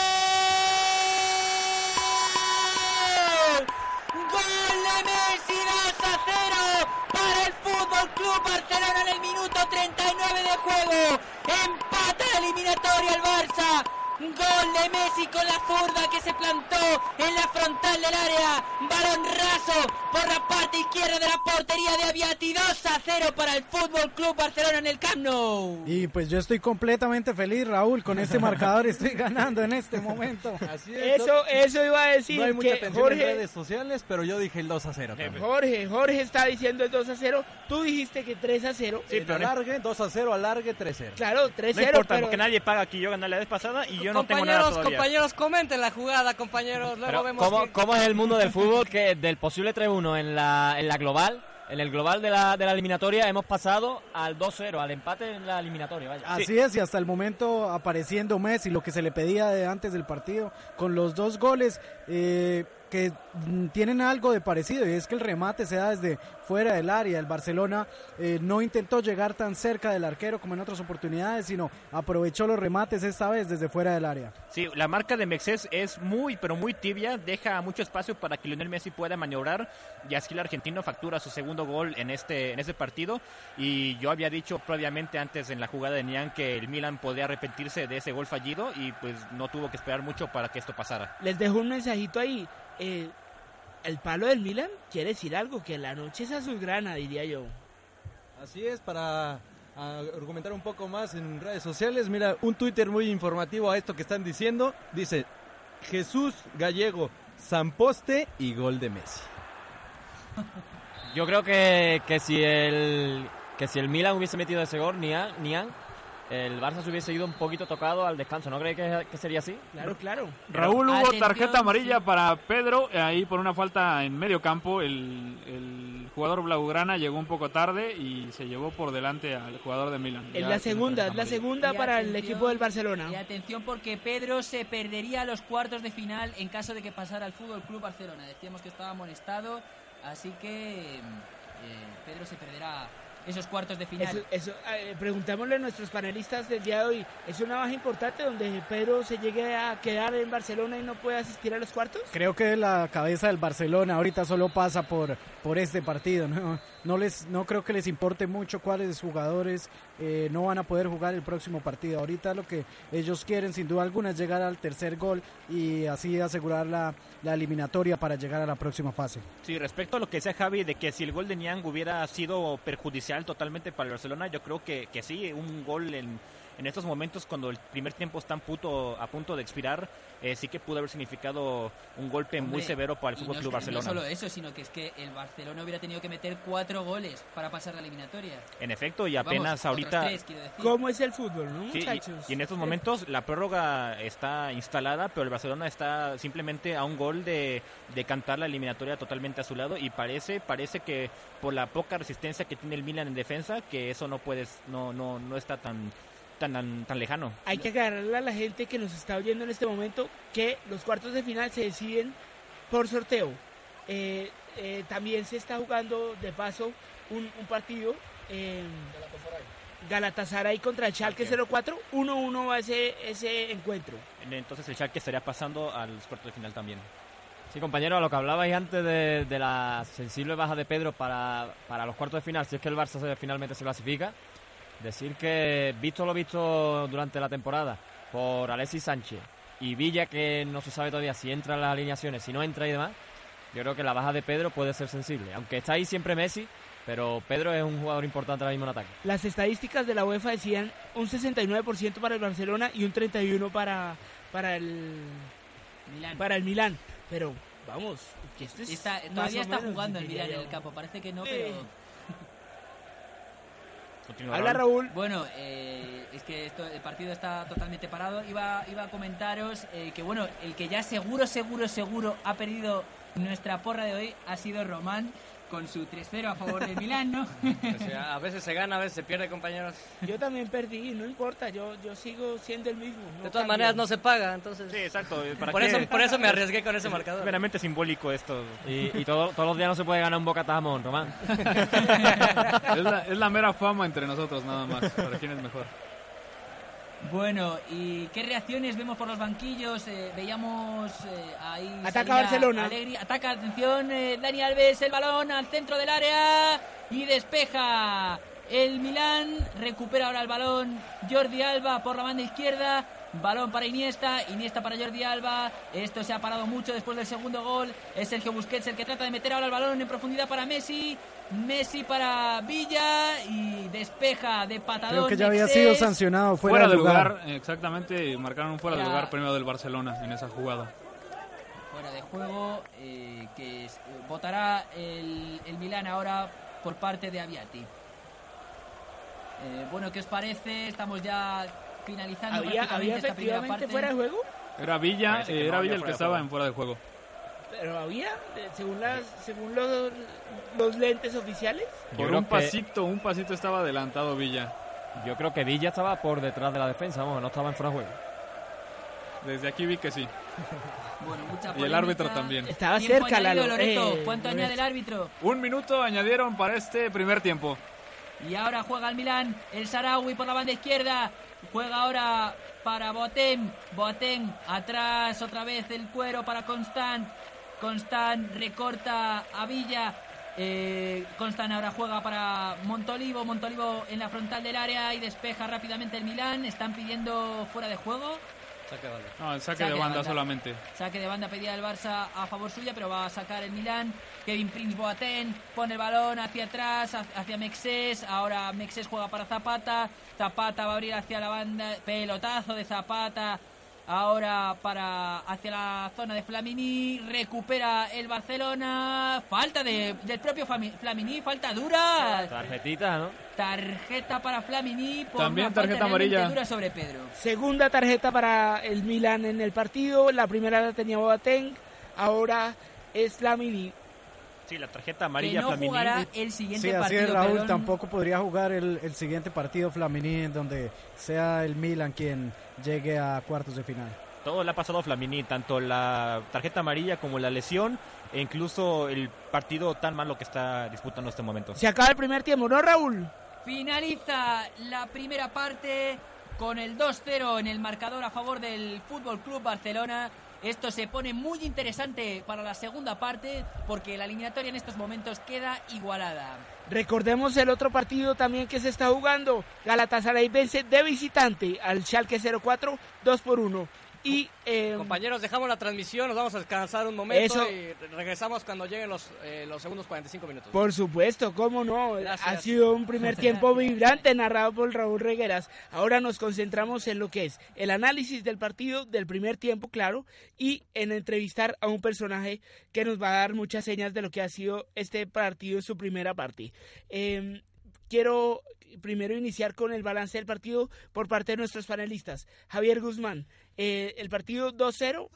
Club Barcelona en el minuto 39 de juego. Empata la eliminatoria el Barça. Gol de Messi con la zurda que se plantó en la frontal del área. Balón raso por la parte izquierda de la portería de Aviati. 2 a 0 para el Fútbol Club Barcelona en el Camp Nou. Y pues yo estoy completamente feliz, Raúl, con este marcador estoy ganando en este momento. Así es. Eso, eso iba a decir no hay mucha que atención en Jorge, redes sociales, pero yo dije el 2 a 0. también. Jorge, Jorge está diciendo el 2 a 0. Tú dijiste que 3 a 0. Sí, pero no, alargue, 2 a 0, alargue, 3 a 0. Claro, 3 no 0. importa, pero porque nadie paga aquí. Yo gané la vez pasada y yo no tengo nada compañeros, todavía. compañeros, comenten la jugada, compañeros. Luego Pero, vemos ¿cómo, quién- cómo es el mundo del *laughs* fútbol que del posible 3-1 en la, en la global, en el global de la, de la eliminatoria hemos pasado al 2-0, al empate en la eliminatoria. Vaya. Así es, y hasta el momento apareciendo Messi, lo que se le pedía de antes del partido, con los dos goles. Eh, que tienen algo de parecido y es que el remate se da desde fuera del área. El Barcelona eh, no intentó llegar tan cerca del arquero como en otras oportunidades, sino aprovechó los remates esta vez desde fuera del área. Sí, la marca de Mexés es muy, pero muy tibia, deja mucho espacio para que Lionel Messi pueda maniobrar y así el argentino factura su segundo gol en este, en este partido. Y yo había dicho previamente antes en la jugada de Nian que el Milan podía arrepentirse de ese gol fallido y pues no tuvo que esperar mucho para que esto pasara. Les dejo un mensajito ahí. Eh, el palo del Milan quiere decir algo, que la noche es azulgrana, diría yo. Así es, para a argumentar un poco más en redes sociales, mira, un Twitter muy informativo a esto que están diciendo, dice Jesús Gallego, Zamposte y gol de Messi. Yo creo que, que si el que si el Milan hubiese metido ese gol, Nian, Nian el Barça se hubiese ido un poquito tocado al descanso. ¿No cree que, que sería así? Claro, claro. Raúl hubo Atención, tarjeta amarilla sí. para Pedro, eh, ahí por una falta en medio campo. El, el jugador blaugrana llegó un poco tarde y se llevó por delante al jugador de Milan. Es la segunda, es la segunda para el equipo del Barcelona. Y atención porque Pedro se perdería los cuartos de final en caso de que pasara al Fútbol Club Barcelona. Decíamos que estaba amonestado, así que eh, Pedro se perderá esos cuartos de final. Eso, eso, eh, preguntémosle a nuestros panelistas del día de hoy, ¿es una baja importante donde Pedro se llegue a quedar en Barcelona y no puede asistir a los cuartos? Creo que la cabeza del Barcelona ahorita solo pasa por, por este partido. ¿no? No, les, no creo que les importe mucho cuáles jugadores eh, no van a poder jugar el próximo partido. Ahorita lo que ellos quieren sin duda alguna es llegar al tercer gol y así asegurar la, la eliminatoria para llegar a la próxima fase. Sí, respecto a lo que decía Javi de que si el gol de Niang hubiera sido perjudicial totalmente para el Barcelona, yo creo que, que sí, un gol en, en estos momentos cuando el primer tiempo está a punto de expirar, eh, sí que pudo haber significado un golpe muy severo para el Fútbol no, Club no Barcelona. solo eso, sino que es que el Barcelona hubiera tenido que meter cuatro goles para pasar la eliminatoria. En efecto, y apenas ahorita... tres. ¿Cómo es el fútbol, no, Sí, y- muchachos? y, en estos momentos la prórroga está instalada, pero el Barcelona está simplemente a un gol de, de cantar la eliminatoria totalmente a su lado y parece parece que por la poca resistencia que tiene el Milan en defensa, que eso no puedes no no no está tan tan tan lejano. Hay que aclararle a la gente que nos está oyendo en este momento que los cuartos de final se deciden por sorteo. Eh, eh, también se está jugando de paso un, un partido en Galatasaray contra el Schalke 04. 1-1 va ese, ese encuentro. Entonces el Schalke estaría pasando al cuartos de final también. Sí, compañero, a lo que hablabais antes de, de la sensible baja de Pedro para, para los cuartos de final, si es que el Barça se- finalmente se clasifica, decir que, visto lo visto durante la temporada por Alexis Sánchez y Villa, que no se sabe todavía si entra en las alineaciones, si no entra y demás, yo creo que la baja de Pedro puede ser sensible. Aunque está ahí siempre Messi, pero Pedro es un jugador importante ahora mismo en ataque. Las estadísticas de la UEFA decían un 69% para el Barcelona y un 31% para, para el Milán. para el Milán. Pero vamos, que esto es Está- todavía está menos, jugando el Milán en el campo. Parece que no, pero... Continúa, Habla Raúl. Bueno, eh, es que esto, el partido está totalmente parado. Iba, iba a comentaros eh, que, bueno, el que ya seguro, seguro, seguro ha perdido nuestra porra de hoy ha sido Román con su 3-0 a favor del Milán, ¿no? *laughs* O sea, a veces se gana, a veces se pierde, compañeros. Yo también perdí, no importa, yo, yo sigo siendo el mismo. no De todas cambio. maneras no se paga, entonces... Sí, exacto. ¿para *laughs* Por qué? eso, por eso me arriesgué con ese Es marcador. meramente simbólico esto. Y, y todo- todos los días no se puede ganar un bocata de jamón, Román. *laughs* Es la, es la mera fama entre nosotros nada más, para quién es mejor. Bueno, ¿y qué reacciones vemos por los banquillos? Eh, veíamos eh, ahí... Ataca Barcelona. Ataca, atención, eh, Dani Alves, el balón al centro del área y despeja. El Milán recupera ahora el balón. Jordi Alba por la banda izquierda. Balón para Iniesta, Iniesta para Jordi Alba. Esto se ha parado mucho después del segundo gol. Es Sergio Busquets el que trata de meter ahora el balón en profundidad para Messi. Messi para Villa y despeja de patadón. Creo que ya había sido sancionado fuera, Fuera de lugar. lugar, exactamente, marcaron un fuera de lugar primero del Barcelona en esa jugada. fuera de juego eh, que es- votará el, el Milán ahora por parte de Aviati. Eh, bueno, ¿qué os parece? Estamos ya finalizando ¿Había, prácticamente había esta primera efectivamente parte. fuera de juego? Era Villa, eh, no era Villa el que estaba en fuera de juego. Pero había, eh, según las, según los, los lentes oficiales. Por un pasito, un pasito estaba adelantado Villa. Yo creo que Villa estaba por detrás de la defensa, vamos, no estaba en fuera de juego. Desde aquí vi que sí. *laughs* Bueno, mucha Y el árbitro también. Estaba cerca, añadido, Lalo. Loreto. Eh, ¿Cuánto añade el árbitro? Un minuto añadieron para este primer tiempo. Y ahora juega el Milán, el Sarawi por la banda izquierda. Juega ahora para Boateng. Boateng atrás otra vez el cuero para Constant. Constant recorta a Villa. Eh, Constant ahora juega para Montolivo. Montolivo en la frontal del área y despeja rápidamente el Milán. Están pidiendo fuera de juego. Saque de banda. No, el saque, Saque de de banda, banda. solamente. Saque de banda pedida del Barça a favor suya, pero va a sacar el Milán. Kevin Prince Boateng pone el balón hacia atrás, ha- hacia Mexés. Ahora Mexés juega para Zapata. Zapata va a abrir hacia la banda. Pelotazo de Zapata. Ahora para hacia la zona de Flamini. Recupera el Barcelona. Falta de, del propio Flamini. Falta dura. Tarjetita, ¿no? Tarjeta para Flamini. Por También una tarjeta amarilla. dura sobre Pedro. Segunda tarjeta para el Milan en el partido. La primera la tenía Boateng. Ahora es Flamini. Sí, la tarjeta Que amarilla no Flamini. jugará el siguiente Sí, así partido. es, Raúl. perdón. Tampoco podría jugar el, el siguiente partido Flamini, en donde sea el Milan quien llegue a cuartos de final. Todo le ha pasado a Flamini, tanto la tarjeta amarilla como la lesión, e incluso el partido tan malo que está disputando en este momento. Se acaba el primer tiempo, ¿no, Raúl? Finaliza la primera parte con el 2-0 en el marcador a favor del Fútbol Club Barcelona. Esto se pone muy interesante para la segunda parte porque la eliminatoria en estos momentos queda igualada. Recordemos el otro partido también que se está jugando. Galatasaray vence de visitante al Schalke 04, 2 por 1. Y eh, Compañeros, dejamos la transmisión, nos vamos a descansar un momento Eso. y regresamos cuando lleguen los, eh, los segundos 45 minutos. por supuesto, cómo no, Gracias. ha sido un primer *laughs* tiempo vibrante narrado por Raúl Regueras. Ahora nos concentramos en lo que es el análisis del partido del primer tiempo, claro, y en entrevistar a un personaje que nos va a dar muchas señas de lo que ha sido este partido en su primera parte. Eh, quiero primero iniciar con el balance del partido por parte de nuestros panelistas. Javier Guzmán, eh, el partido 2-0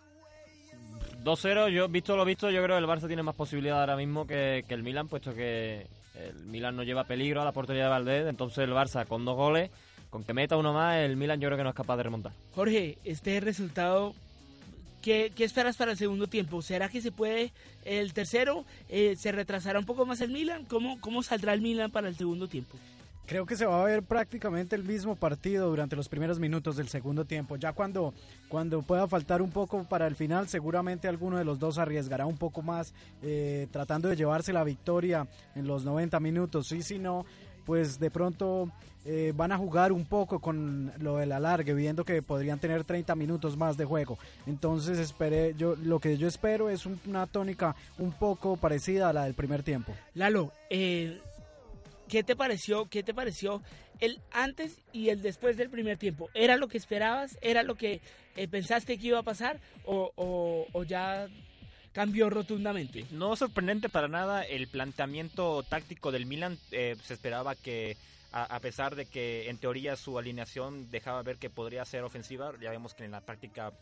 2-0, yo visto lo visto, yo creo que el Barça tiene más posibilidad ahora mismo que, que el Milan, puesto que el Milan no lleva peligro a la portería de Valdés, entonces el Barça con dos goles, con que meta uno más, el Milan yo creo que no es capaz de remontar. Jorge, este resultado, ¿qué, qué esperas para el segundo tiempo? ¿Será que se puede el tercero? Eh, ¿Se retrasará un poco más el Milan? ¿Cómo, ¿Cómo saldrá el Milan para el segundo tiempo? Creo que se va a ver prácticamente el mismo partido durante los primeros minutos del segundo tiempo. Ya cuando, cuando pueda faltar un poco para el final, seguramente alguno de los dos arriesgará un poco más, eh, tratando de llevarse la victoria en los 90 minutos. Y si no, pues de pronto eh, van a jugar un poco con lo del alargue, viendo que podrían tener 30 minutos más de juego. Entonces esperé, yo, lo que yo espero es un- una tónica un poco parecida a la del primer tiempo. Lalo, eh, ¿qué te pareció? ¿Qué te pareció el antes y el después del primer tiempo? ¿Era lo que esperabas? ¿Era lo que eh, pensaste que iba a pasar? ¿O, ya cambió rotundamente? No sorprendente para nada el planteamiento táctico del Milan. eh, se esperaba que, a, pesar de que en teoría su alineación dejaba ver que podría ser ofensiva, ya vemos que en la práctica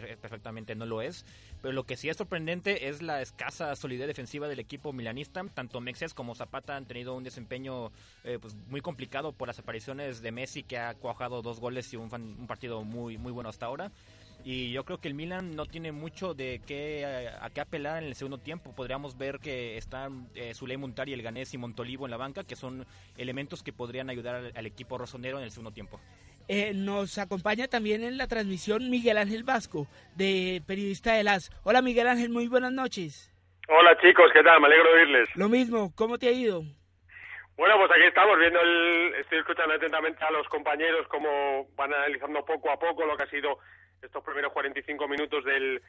perfectamente no lo es. Pero lo que sí es sorprendente es la escasa solidez defensiva del equipo milanista. Tanto Mexes como Zapata han tenido un desempeño eh, pues, muy complicado por las apariciones de Messi, que ha cuajado dos goles y un, partido muy, muy bueno hasta ahora. Y yo creo que el Milan no tiene mucho de qué a, a qué apelar en el segundo tiempo. Podríamos ver que están eh, Zuley Montari, el Ganés y Montolivo en la banca, que son elementos que podrían ayudar al, al equipo rosonero en el segundo tiempo. Eh, nos acompaña también en la transmisión Miguel Ángel Vasco, de periodista de las. Hola Miguel Ángel, muy buenas noches. Hola chicos, ¿qué tal? Me alegro de oírles. Lo mismo, ¿cómo te ha ido? Bueno, pues aquí estamos viendo el... Estoy escuchando atentamente a los compañeros cómo van analizando poco a poco lo que ha sido estos primeros 45 minutos del,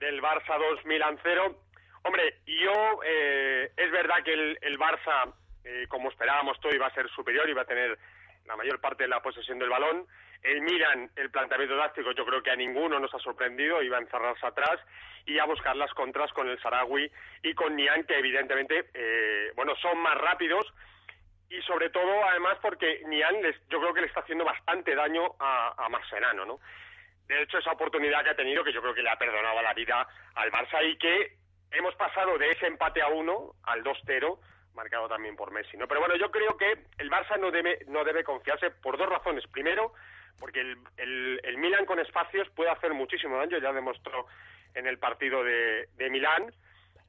del Barça 2 Milan 0. Hombre, yo... eh, es verdad que el, el Barça, eh, como esperábamos todo, iba a ser superior, iba a tener la mayor parte de la posesión del balón. El Milan, el planteamiento táctico, yo creo que a ninguno nos ha sorprendido, iba a encerrarse atrás y a buscar las contras con el Sarawi y con Nian, que evidentemente, eh, bueno, son más rápidos y sobre todo, además, porque Nian les, yo creo que le está haciendo bastante daño a, a Marcenano, ¿no? De hecho, esa oportunidad que ha tenido, que yo creo que le ha perdonado la vida al Barça y que hemos pasado de ese empate a uno al 2-0, marcado también por Messi, ¿no? Pero bueno, yo creo que el Barça no debe, no debe confiarse por dos razones. Primero, porque el, el, el Milan con espacios puede hacer muchísimo daño, ya demostró en el partido de, de Milán,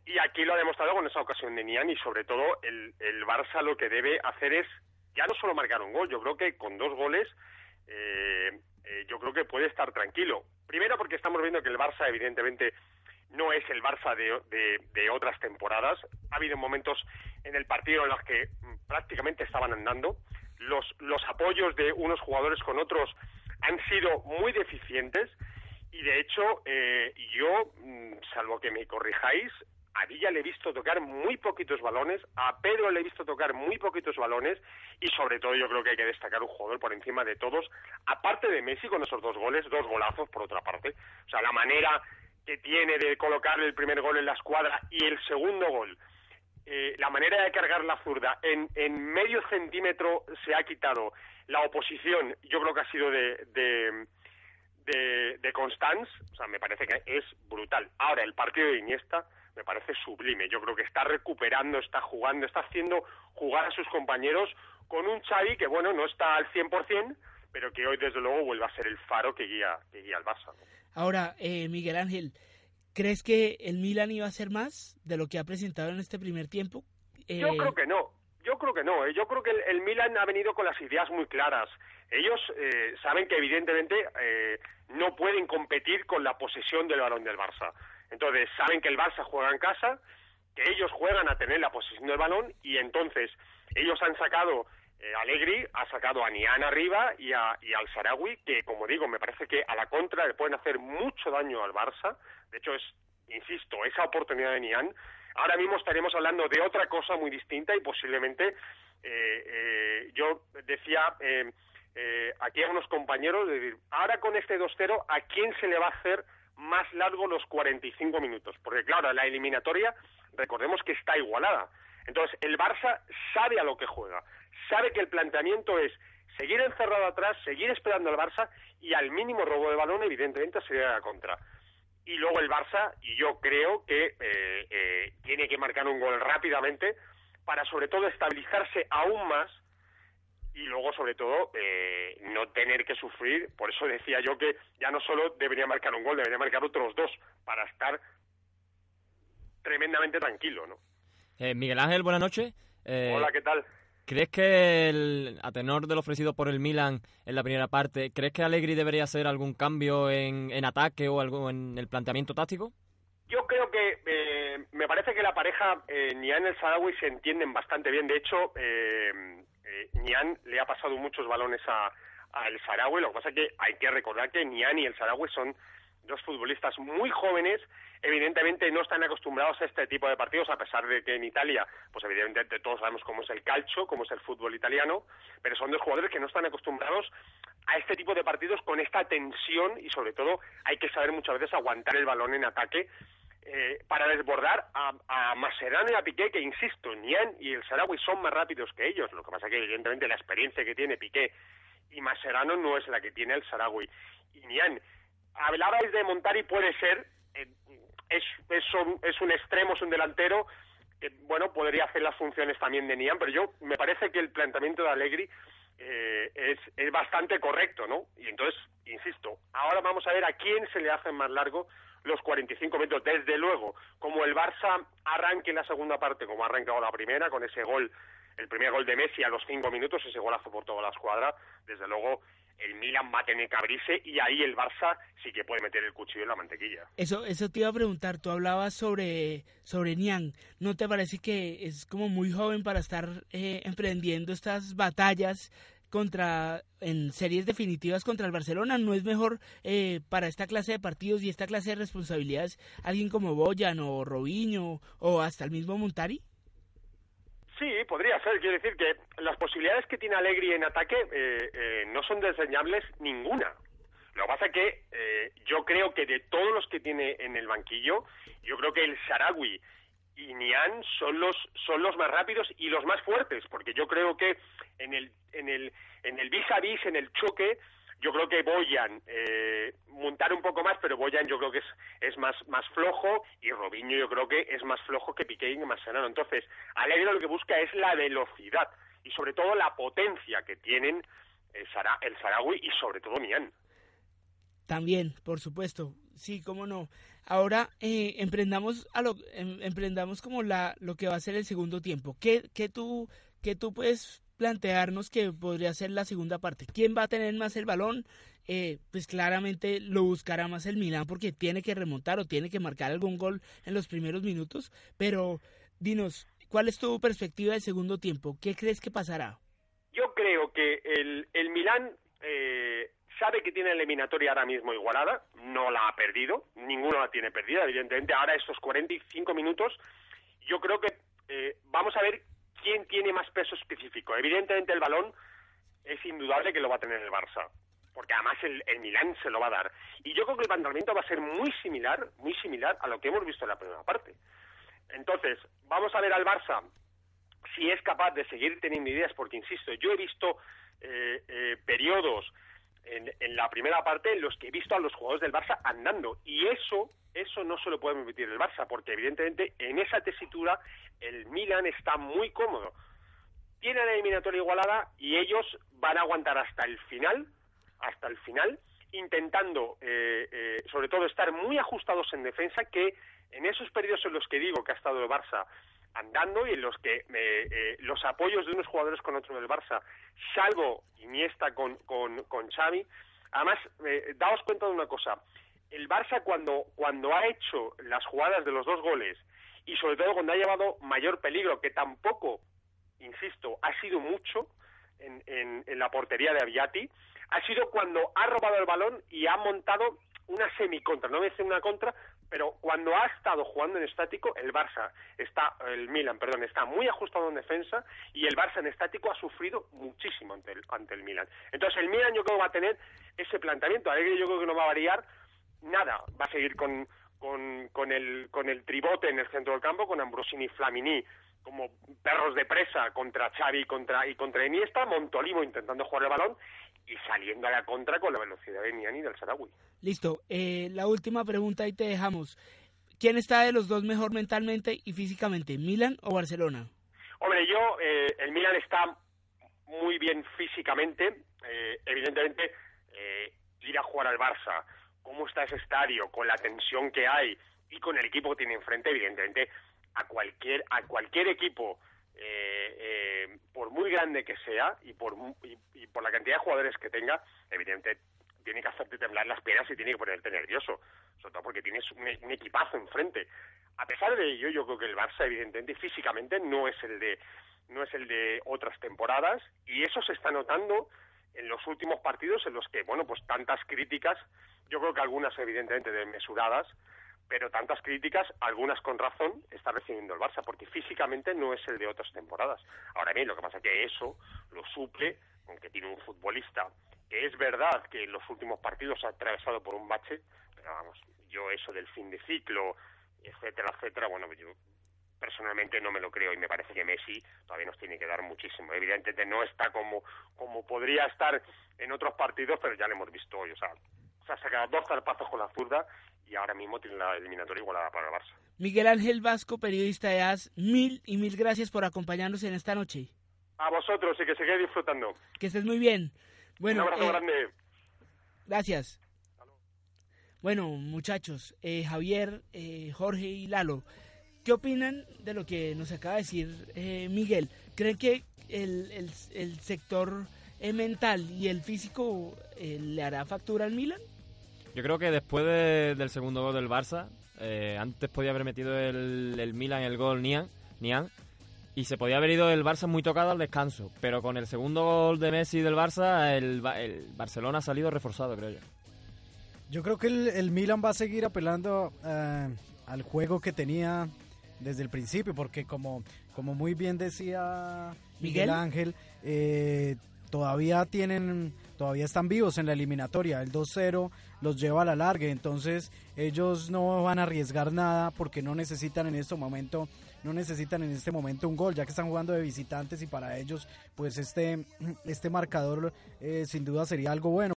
y aquí lo ha demostrado con esa ocasión de Nian, y sobre todo el, el Barça lo que debe hacer es ya no solo marcar un gol, yo creo que con dos goles eh, eh, yo creo que puede estar tranquilo. Primero porque estamos viendo que el Barça evidentemente no es el Barça de, otras temporadas. Ha habido momentos en el partido en los que mm, prácticamente estaban andando. Los, los apoyos de unos jugadores con otros han sido muy deficientes y de hecho eh, yo, mm, salvo que me corrijáis, a Villa le he visto tocar muy poquitos balones, a Pedro le he visto tocar muy poquitos balones y sobre todo yo creo que hay que destacar un jugador por encima de todos, aparte de Messi con esos dos goles, dos golazos por otra parte. O sea, la manera que tiene de colocar el primer gol en la escuadra y el segundo gol, eh, la manera de cargar la zurda, en, en medio centímetro se ha quitado la oposición, yo creo que ha sido de, de, de, de Constance, o sea, me parece que es brutal. Ahora, el partido de Iniesta me parece sublime. Yo creo que está recuperando, está jugando, está haciendo jugar a sus compañeros con un Xavi que, bueno, no está al 100%, pero que hoy, desde luego, vuelve a ser el faro que guía, que guía al Barça. Ahora, eh, Miguel Ángel, ¿crees que el Milan iba a ser más de lo que ha presentado en este primer tiempo? Eh... Yo creo que no. Yo creo que no. ¿eh? Yo creo que el, Milan ha venido con las ideas muy claras. Ellos eh, saben que evidentemente eh, no pueden competir con la posesión del balón del Barça. Entonces, saben que el Barça juega en casa, que ellos juegan a tener la posesión del balón y entonces ellos han sacado eh, Allegri ha sacado a Nian arriba y, a, y al Sarawi, que como digo, me parece que a la contra le pueden hacer mucho daño al Barça. De hecho, es, insisto, esa oportunidad de Nian. Ahora mismo estaríamos hablando de otra cosa muy distinta y posiblemente, eh, eh, yo decía eh, eh, aquí a unos compañeros, de decir, ahora con este 2-0, ¿a quién se le va a hacer más largo los 45 minutos, porque claro, la eliminatoria, recordemos que está igualada. Entonces, el Barça sabe a lo que juega, sabe que el planteamiento es seguir encerrado atrás, seguir esperando al Barça y al mínimo robo de balón, evidentemente, sería la contra. Y luego el Barça, y yo creo que eh, eh, tiene que marcar un gol rápidamente para sobre todo estabilizarse aún más y luego, sobre todo, eh, no tener que sufrir. Por eso decía yo que ya no solo debería marcar un gol, debería marcar otros dos para estar tremendamente tranquilo, ¿no? Eh, Miguel Ángel, buenas noches. Eh, Hola, ¿qué tal? ¿Crees que, el, a tenor de lo ofrecido por el Milan en la primera parte, ¿crees que Allegri debería hacer algún cambio en, en ataque o algo en el planteamiento táctico? Yo creo que eh, me parece que la pareja eh, Nian y el Sadawi se entienden bastante bien. De hecho, eh, eh, Nian le ha pasado muchos balones a, a El Sarawi, lo que pasa es que hay que recordar que Nian y El Sarawi son dos futbolistas muy jóvenes, evidentemente no están acostumbrados a este tipo de partidos, a pesar de que en Italia, pues evidentemente todos sabemos cómo es el calcio, cómo es el fútbol italiano, pero son dos jugadores que no están acostumbrados a este tipo de partidos con esta tensión y sobre todo hay que saber muchas veces aguantar el balón en ataque eh, para desbordar a, a Maserano y a Piqué, que insisto, Nian y el Sarawi son más rápidos que ellos. Lo que pasa es que evidentemente la experiencia que tiene Piqué y Maserano no es la que tiene el Sarawi. Y Nian, hablabais de Montari, puede ser, eh, es, es, un, es un extremo, es un delantero, que bueno, podría hacer las funciones también de Nian, pero yo me parece que el planteamiento de Allegri eh, es, es bastante correcto, ¿no? Y entonces, insisto, ahora vamos a ver a quién se le hace más largo los 45 minutos. Desde luego, como el Barça arranque en la segunda parte, como ha arrancado la primera, con ese gol, el primer gol de Messi a los cinco minutos, ese golazo por toda la escuadra, desde luego el Milan va a tener que abrirse y ahí el Barça sí que puede meter el cuchillo en la mantequilla. Eso, eso te iba a preguntar, tú hablabas sobre, sobre Niang, ¿no te parece que es como muy joven para estar eh, emprendiendo estas batallas contra en series definitivas contra el Barcelona no es mejor eh, para esta clase de partidos y esta clase de responsabilidades alguien como Boyan o Robinho o hasta el mismo Montari Sí, podría ser. Quiero decir que las posibilidades que tiene Allegri en ataque eh, eh, no son desdeñables ninguna. Lo que pasa es que eh, yo creo que de todos los que tiene en el banquillo, yo creo que el Sarawi y Nian son los son los más rápidos y los más fuertes, porque yo creo que en el en el en el vis a vis, en el choque, Yo creo que Boyan eh, montar un poco más, pero Boyan yo creo que es, es más, más flojo y Robinho yo creo que es más flojo que Piqué y Mascherano. Entonces, Alegre lo que busca es la velocidad y sobre todo la potencia que tienen el, Sara, el Sarawi y sobre todo Mian. También, por supuesto, sí, cómo no. Ahora eh, emprendamos a lo em, emprendamos como la lo que va a ser el segundo tiempo. ¿Qué, qué tú qué tú puedes plantearnos que podría ser la segunda parte? ¿Quién va a tener más el balón? Eh, pues claramente lo buscará más el Milan porque tiene que remontar o tiene que marcar algún gol en los primeros minutos. Pero dinos, ¿cuál es tu perspectiva del segundo tiempo? ¿Qué crees que pasará? Yo creo que el, el Milan eh, sabe que tiene la eliminatoria ahora mismo igualada, no la ha perdido, ninguno la tiene perdida, evidentemente. Ahora estos 45 minutos, yo creo que eh, vamos a ver quién tiene más peso específico. Evidentemente el balón es indudable que lo va a tener el Barça, porque además el, el Milán se lo va a dar. Y yo creo que el planteamiento va a ser muy similar, muy similar a lo que hemos visto en la primera parte. Entonces, vamos a ver al Barça si es capaz de seguir teniendo ideas, porque insisto, yo he visto eh, eh, periodos en, en, la primera parte en los que he visto a los jugadores del Barça andando. Y eso eso no se lo puede permitir el Barça porque evidentemente en esa tesitura el Milan está muy cómodo. Tiene la eliminatoria igualada y ellos van a aguantar hasta el final hasta el final intentando eh, eh, sobre todo estar muy ajustados en defensa que en esos periodos en los que digo que ha estado el Barça andando y en los que eh, eh, los apoyos de unos jugadores con otros del Barça, salvo Iniesta con, con, con Xavi, además, eh, daos cuenta de una cosa, el Barça cuando, cuando ha hecho las jugadas de los dos goles y sobre todo cuando ha llevado mayor peligro, que tampoco, insisto, ha sido mucho en, en, en la portería de Aviati, ha sido cuando ha robado el balón y ha montado una semicontra, no voy a decir una contra, pero cuando ha estado jugando en estático, el Barça está, el Milan, perdón, está muy ajustado en defensa y el Barça en estático ha sufrido muchísimo ante el, ante el Milan. Entonces el Milan yo creo que va a tener ese planteamiento. Alegre yo creo que no va a variar nada, va a seguir con, con, con, el, con el tribote en el centro del campo, con Ambrosini y Flamini como perros de presa contra Xavi contra, y contra Iniesta, Montolivo intentando jugar el balón y saliendo a la contra con la velocidad de Niani del Sarawi. Listo, eh, la última pregunta y te dejamos. ¿Quién está de los dos mejor mentalmente y físicamente, Milan o Barcelona? Hombre, yo, eh, el Milan está muy bien físicamente, eh, evidentemente eh, ir a jugar al Barça, cómo está ese estadio, con la tensión que hay y con el equipo que tiene enfrente, evidentemente a cualquier a cualquier equipo eh, eh, por muy grande que sea y por y, y, por la cantidad de jugadores que tenga evidentemente tiene que hacerte temblar las piernas y tiene que ponerte nervioso sobre todo porque tienes un, un, equipazo enfrente. A pesar de ello yo creo que el Barça evidentemente físicamente no es el de no es el de otras temporadas y eso se está notando en los últimos partidos en los que bueno pues tantas críticas yo creo que algunas evidentemente desmesuradas pero tantas críticas, algunas con razón, está recibiendo el Barça, porque físicamente no es el de otras temporadas. Ahora bien, lo que pasa es que eso lo suple con que tiene un futbolista que es verdad que en los últimos partidos ha atravesado por un bache, pero vamos, yo eso del fin de ciclo, etcétera, etcétera, bueno, yo personalmente no me lo creo y me parece que Messi todavía nos tiene que dar muchísimo. Evidentemente no está como, como podría estar en otros partidos, pero ya lo hemos visto hoy, o sea, se ha sacado dos zarpazos con la zurda y ahora mismo tiene la eliminatoria igualada para el Barça. Miguel Ángel Vasco, periodista de AS, mil y mil gracias por acompañarnos en esta noche. A vosotros y que sigáis disfrutando. Que estés muy bien. Bueno, Un abrazo eh, grande. Gracias. Bueno, muchachos, eh, Javier, eh, Jorge y Lalo, ¿qué opinan de lo que nos acaba de decir eh, Miguel? ¿Creen que el, el, el sector eh, mental y el físico le hará factura al Milan? Yo creo que después de, del segundo gol del Barça, eh, antes podía haber metido el, el Milan el gol Nian, Nian, y se podía haber ido el Barça muy tocado al descanso. Pero con el segundo gol de Messi del Barça, el, el Barcelona ha salido reforzado, creo yo. Yo creo que el, el Milan va a seguir apelando eh, al juego que tenía desde el principio, porque como, como muy bien decía Miguel, Miguel. Ángel, eh, todavía tienen, todavía están vivos en la eliminatoria. El 2-0 los lleva a la larga, entonces ellos no van a arriesgar nada porque no necesitan en este momento, no necesitan en este momento un gol, ya que están jugando de visitantes y para ellos, pues este, este marcador eh, sin duda sería algo bueno.